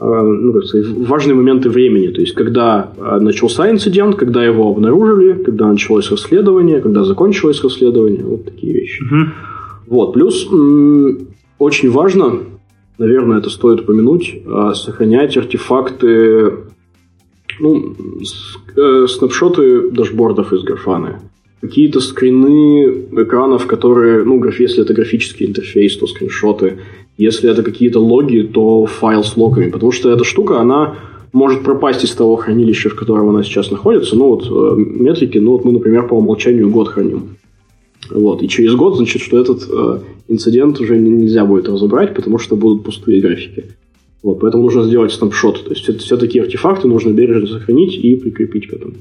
ну, как сказать, важные моменты времени. То есть, когда э, начался инцидент, когда его обнаружили, когда началось расследование, когда закончилось расследование. Вот такие вещи. Угу. Вот. Плюс очень важно, наверное, это стоит упомянуть, э, сохранять артефакты, ну, снапшоты дашбордов из графаны. Какие-то скрины экранов, которые, ну, если это графический интерфейс, то скриншоты – если это какие-то логи, то файл с логами, потому что эта штука, она может пропасть из того хранилища, в котором она сейчас находится. Ну, вот э, метрики, ну, вот мы, например, по умолчанию год храним. Вот. И через год, значит, что этот э, инцидент уже нельзя будет разобрать, потому что будут пустые графики. Вот, поэтому нужно сделать снапшот. То есть все, все такие артефакты нужно бережно сохранить и прикрепить к этому.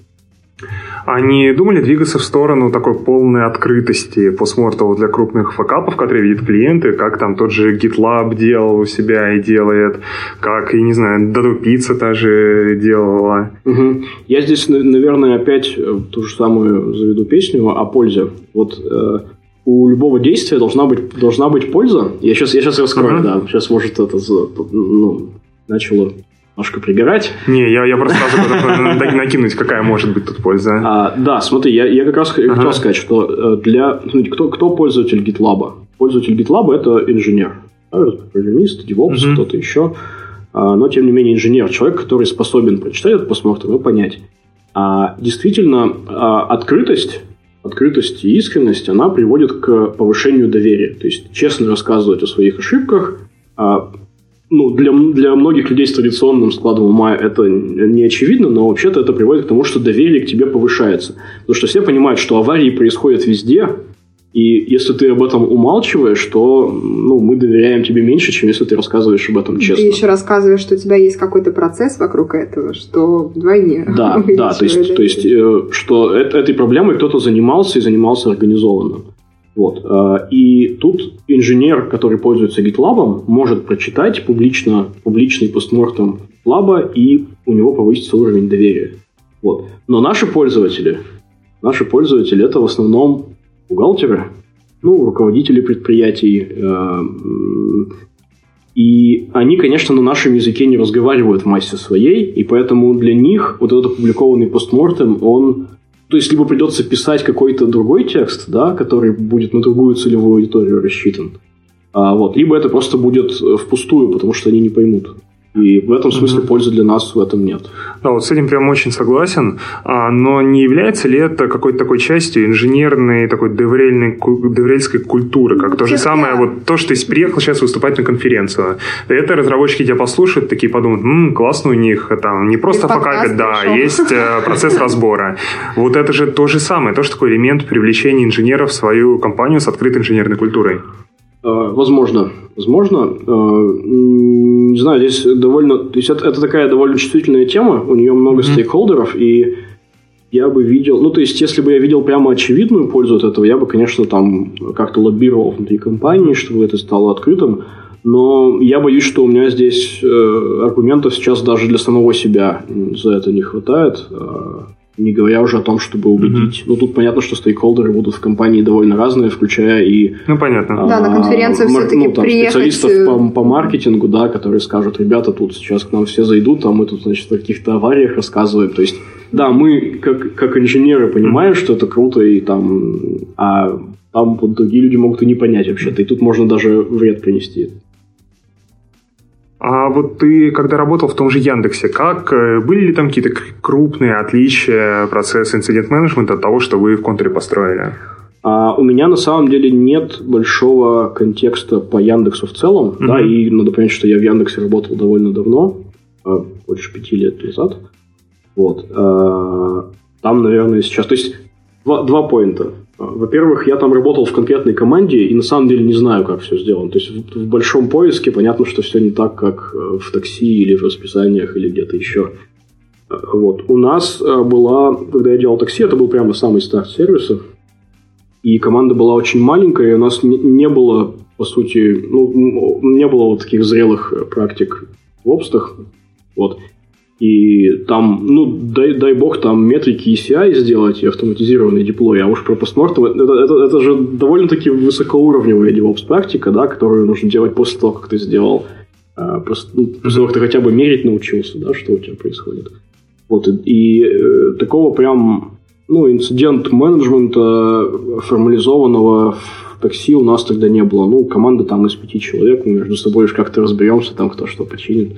Они думали двигаться в сторону такой полной открытости постмортов для крупных факапов, которые видят клиенты, как там тот же GitLab делал у себя и делает, как, я не знаю, Dodo Pizza тоже делала. Угу. Я здесь, наверное, опять э, ту же самую заведу песню о пользе. Вот э, у любого действия должна быть, должна быть польза. Я сейчас, я сейчас раскрою, uh-huh. да. Сейчас, может, это ну, начало немножко пригорать. Не, я, я просто сразу накинуть, какая может быть тут польза. А, да, смотри, я, я как раз ага. хотел сказать, что э, для... Смотрите, кто, кто пользователь GitLab? Пользователь GitLab – это инженер. Программист, DevOps, угу. кто-то еще. А, но, тем не менее, инженер – человек, который способен прочитать этот постмортем и понять. А, действительно, а, открытость открытость и искренность, она приводит к повышению доверия. То есть честно рассказывать о своих ошибках, а, ну, для, для многих людей с традиционным складом ума это не очевидно, но вообще-то это приводит к тому, что доверие к тебе повышается. Потому что все понимают, что аварии происходят везде, и если ты об этом умалчиваешь, то ну, мы доверяем тебе меньше, чем если ты рассказываешь об этом честно. Ты еще рассказываешь, что у тебя есть какой-то процесс вокруг этого, что вдвойне. Да, да, то есть, то есть э, что этой проблемой кто-то занимался и занимался организованно. Вот. Э, и тут инженер, который пользуется GitLab, может прочитать публично, публичный постмортем GitLab, и у него повысится уровень доверия. Вот. Но наши пользователи, наши пользователи это в основном бухгалтеры, ну, руководители предприятий, э, и они, конечно, на нашем языке не разговаривают в массе своей, и поэтому для них вот этот опубликованный постмортем, он то есть, либо придется писать какой-то другой текст, да, который будет на другую целевую аудиторию рассчитан, а, вот, либо это просто будет впустую, потому что они не поймут. И в этом смысле угу. пользы для нас в этом нет. Да, вот с этим прям очень согласен. А, но не является ли это какой-то такой частью инженерной, такой деврельной, деврельской культуры, как то же самое, вот то, что ты приехал сейчас выступать на конференцию. Это разработчики тебя послушают, такие подумают, м-м, классно у них, там не просто покапят, да, пришел. есть э, процесс разбора. Вот это же то же самое, тоже такой элемент привлечения инженеров в свою компанию с открытой инженерной культурой. Э, возможно, возможно. Э, не знаю, здесь довольно... То есть это, это такая довольно чувствительная тема, у нее много mm-hmm. стейкхолдеров, и я бы видел... Ну, то есть, если бы я видел прямо очевидную пользу от этого, я бы, конечно, там как-то лоббировал внутри компании, чтобы это стало открытым, но я боюсь, что у меня здесь э, аргументов сейчас даже для самого себя за это не хватает. Не говоря уже о том, чтобы убедить. Mm-hmm. Ну, тут понятно, что стейкхолдеры будут в компании довольно разные, включая и... Ну, понятно. А, да, на конференцию все-таки ну, там, приехать... специалистов э, по, по маркетингу, да, которые скажут, ребята, тут сейчас к нам все зайдут, а мы тут, значит, о каких-то авариях рассказываем. То есть, да, мы, как, как инженеры, понимаем, mm-hmm. что это круто, и там... А там вот другие люди могут и не понять вообще-то. И тут можно даже вред принести. А вот ты, когда работал в том же Яндексе, как э, были ли там какие-то крупные отличия процесса инцидент-менеджмента от того, что вы в контуре построили? А у меня на самом деле нет большого контекста по Яндексу в целом, mm-hmm. да, и надо понять, что я в Яндексе работал довольно давно, а, больше пяти лет назад. Вот. А, там, наверное, сейчас... То есть два, два поинта. Во-первых, я там работал в конкретной команде и на самом деле не знаю, как все сделано. То есть в, в большом поиске понятно, что все не так, как э, в такси или в расписаниях или где-то еще. Вот. У нас была, когда я делал такси, это был прямо самый старт сервиса, и команда была очень маленькая, и у нас не было, по сути, ну, не было вот таких зрелых практик в обстах. Вот. И там, ну, дай, дай бог, там метрики ECI сделать и автоматизированный диплой, а уж про постмортом, это, это, это же довольно-таки высокоуровневая DevOps практика, да, которую нужно делать после того, как ты сделал, а, просто, ну, после того, как ты хотя бы мерить научился, да, что у тебя происходит. Вот, и, и э, такого прям, ну, инцидент менеджмента формализованного в такси у нас тогда не было. Ну, команда там из пяти человек, мы между собой лишь как-то разберемся, там кто что починит.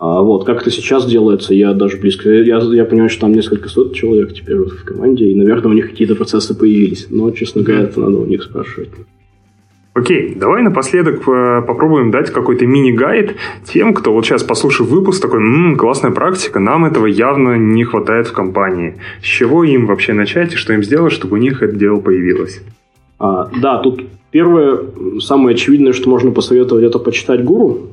А вот как это сейчас делается, я даже близко... Я, я понимаю, что там несколько сот человек теперь вот в команде, и, наверное, у них какие-то процессы появились. Но, честно говоря, это надо у них спрашивать. Окей, давай напоследок э, попробуем дать какой-то мини-гайд тем, кто вот сейчас, послушав выпуск, такой, м-м, классная практика, нам этого явно не хватает в компании. С чего им вообще начать и что им сделать, чтобы у них это дело появилось? А, да, тут первое, самое очевидное, что можно посоветовать, это почитать гуру.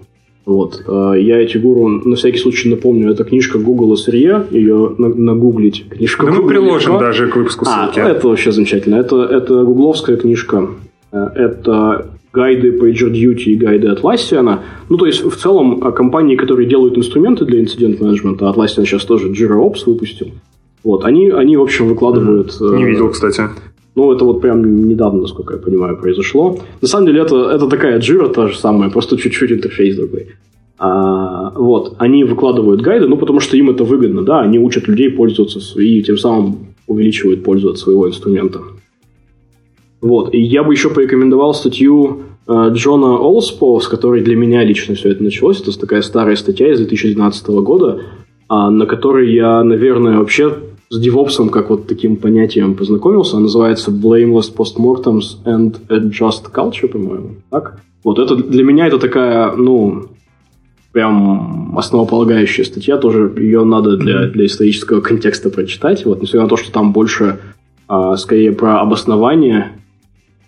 Вот. А, я эти гуру на всякий случай напомню. Это книжка Google сырья. Ее нагуглить. Книжка да мы приложим легко. даже к выпуску ссылки. А, это вообще замечательно. Это, это гугловская книжка. Э, это гайды PagerDuty и гайды Atlassian. Ну, то есть, в целом, а, компании, которые делают инструменты для инцидент-менеджмента, Atlassian сейчас тоже Jira Ops выпустил, вот, они, они в общем, выкладывают... Не э, видел, кстати. Ну, это вот прям недавно, насколько я понимаю, произошло. На самом деле, это, это такая джира та же самая, просто чуть-чуть интерфейс другой. А, вот, они выкладывают гайды, ну, потому что им это выгодно, да, они учат людей пользоваться и тем самым увеличивают пользу от своего инструмента. Вот, и я бы еще порекомендовал статью э, Джона Олспо, с которой для меня лично все это началось. Это такая старая статья из 2012 года, а, на которой я, наверное, вообще с DevOps как вот таким понятием познакомился. Он называется Blameless Postmortems and a Just Culture, по-моему. Так? Вот это для меня это такая, ну, прям основополагающая статья. Тоже ее надо для, для исторического контекста прочитать. Вот, несмотря на то, что там больше а, скорее про обоснование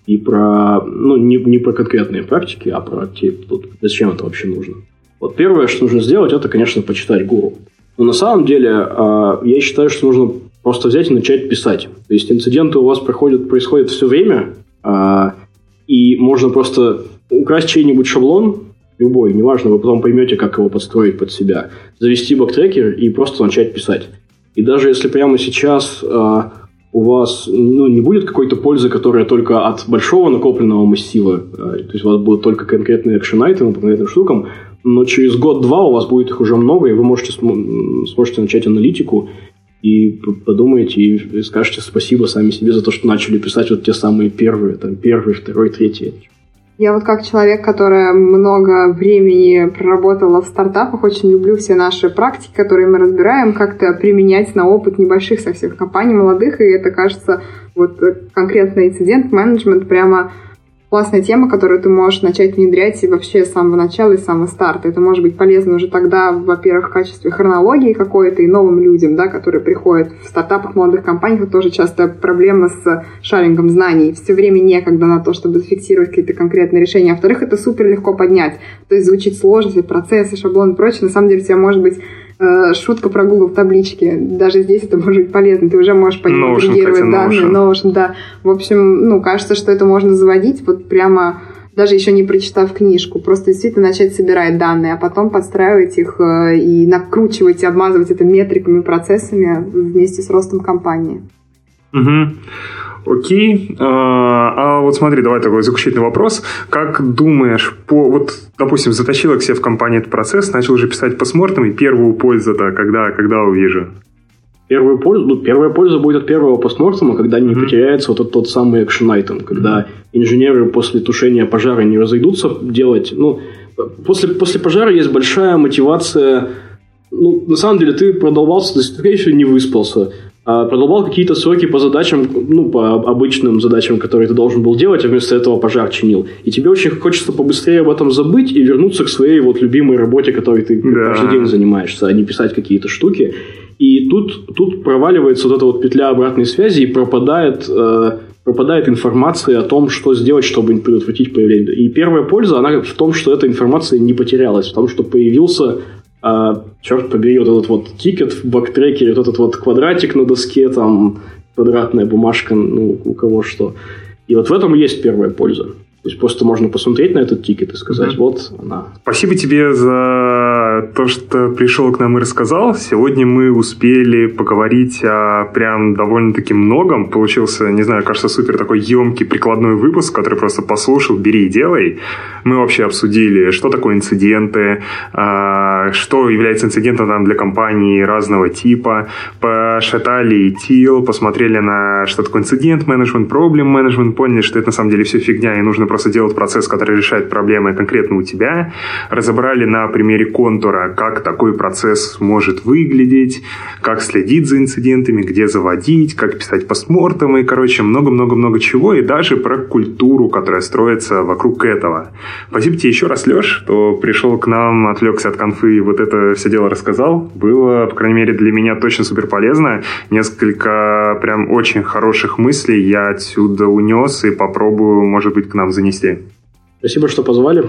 и про, ну, не, не про конкретные практики, а про тут, зачем это вообще нужно. Вот первое, что нужно сделать, это, конечно, почитать гуру. Но на самом деле а, я считаю, что нужно просто взять и начать писать. То есть инциденты у вас проходят, происходят все время, а, и можно просто украсть чей-нибудь шаблон, любой, неважно, вы потом поймете, как его подстроить под себя, завести бактрекер и просто начать писать. И даже если прямо сейчас а, у вас ну, не будет какой-то пользы, которая только от большого накопленного массива, то есть у вас будут только конкретные экшен-айтемы по конкретным штукам, но через год-два у вас будет их уже много, и вы можете сможете начать аналитику и подумаете и скажете спасибо сами себе за то, что начали писать вот те самые первые, там, первый, второй, третий. Я вот как человек, которая много времени проработала в стартапах, очень люблю все наши практики, которые мы разбираем, как-то применять на опыт небольших со всех компаний, молодых, и это кажется, вот конкретно инцидент менеджмент прямо классная тема, которую ты можешь начать внедрять вообще с самого начала и с самого старта. Это может быть полезно уже тогда, во-первых, в качестве хронологии какой-то и новым людям, да, которые приходят в стартапах, молодых компаниях. Это тоже часто проблема с шарингом знаний. Все время некогда на то, чтобы зафиксировать какие-то конкретные решения. Во-вторых, это супер легко поднять. То есть звучит сложности, процессы, шаблоны и прочее. На самом деле у тебя может быть шутка про Google в табличке. Даже здесь это может быть полезно. Ты уже можешь по нему агрегировать данные. Notion, да. В общем, ну, кажется, что это можно заводить вот прямо даже еще не прочитав книжку, просто действительно начать собирать данные, а потом подстраивать их э, и накручивать и обмазывать это метриками, процессами вместе с ростом компании. Угу. Окей. А, а вот смотри, давай такой заключительный вопрос. Как думаешь, по, вот, допустим, затащила к себе в компании этот процесс, начал уже писать по смортам, и первую пользу-то когда, когда увижу? Первую пользу, ну, первая польза будет от первого постмортема, когда не mm-hmm. потеряется вот этот тот самый экшен айтем, когда инженеры после тушения пожара не разойдутся делать. Ну, после, после пожара есть большая мотивация. Ну, на самом деле, ты продолбался, то есть ты, конечно, не выспался. А, продолбал какие-то сроки по задачам, ну, по обычным задачам, которые ты должен был делать, а вместо этого пожар чинил. И тебе очень хочется побыстрее об этом забыть и вернуться к своей вот любимой работе, которой ты да. каждый день занимаешься, а не писать какие-то штуки. И тут, тут проваливается вот эта вот петля обратной связи и пропадает, э, пропадает информация о том, что сделать, чтобы предотвратить появление. И первая польза, она в том, что эта информация не потерялась, в том, что появился э, черт побери, вот этот вот тикет в багтрекере, вот этот вот квадратик на доске, там квадратная бумажка, ну, у кого что. И вот в этом есть первая польза. То есть просто можно посмотреть на этот тикет и сказать, mm-hmm. вот она. Спасибо тебе за то, что пришел к нам и рассказал. Сегодня мы успели поговорить о прям довольно-таки многом. Получился, не знаю, кажется, супер такой емкий прикладной выпуск, который просто послушал, бери и делай. Мы вообще обсудили, что такое инциденты, а, что является инцидентом для компании разного типа, пошатали ТИЛ, посмотрели на что такое инцидент менеджмент, проблем менеджмент, поняли, что это на самом деле все фигня, и нужно просто делать процесс, который решает проблемы конкретно у тебя. Разобрали на примере контура, как такой процесс может выглядеть, как следить за инцидентами, где заводить, как писать постмортемы, короче, много-много-много чего, и даже про культуру, которая строится вокруг этого. Спасибо тебе еще раз, Леш, что пришел к нам, отвлекся от конфы и вот это все дело рассказал. Было, по крайней мере, для меня точно супер полезно. Несколько прям очень хороших мыслей я отсюда унес и попробую, может быть, к нам занести. Спасибо, что позвали.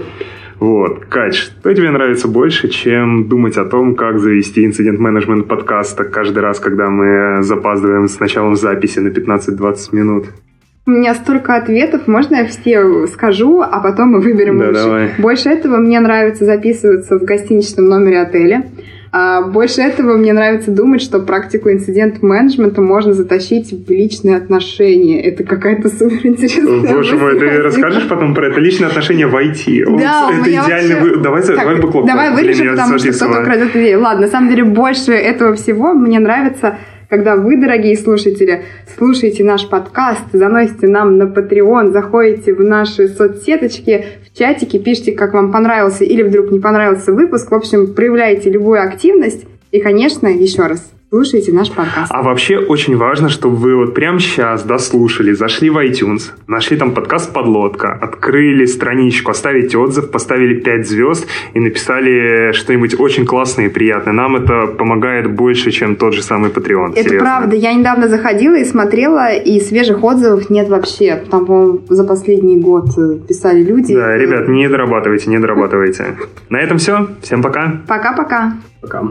Вот, Кать, что тебе нравится больше, чем думать о том, как завести инцидент-менеджмент подкаста каждый раз, когда мы запаздываем с началом записи на 15-20 минут? У меня столько ответов, можно я все скажу, а потом мы выберем да, лучше. Давай. Больше этого мне нравится записываться в гостиничном номере отеля. А больше этого мне нравится думать, что практику инцидент-менеджмента можно затащить в личные отношения. Это какая-то суперинтересная Боже мой, ты расскажешь потом про это личные отношения в IT? Да, это меня идеальный... вообще... Вы... Давай, так, давай. Давай вырежем, потому что кто-то крадет идею. Ладно, на самом деле больше этого всего мне нравится когда вы, дорогие слушатели, слушаете наш подкаст, заносите нам на Patreon, заходите в наши соцсеточки, в чатике, пишите, как вам понравился или вдруг не понравился выпуск. В общем, проявляйте любую активность. И, конечно, еще раз, слушайте наш подкаст. А вообще очень важно, чтобы вы вот прямо сейчас дослушали, зашли в iTunes, нашли там подкаст «Подлодка», открыли страничку, оставите отзыв, поставили 5 звезд и написали что-нибудь очень классное и приятное. Нам это помогает больше, чем тот же самый Patreon. Это серьезно. правда. Я недавно заходила и смотрела, и свежих отзывов нет вообще. Там, по-моему, за последний год писали люди. Да, ребят, не дорабатывайте, не дорабатывайте. На этом все. Всем пока. Пока-пока. Пока.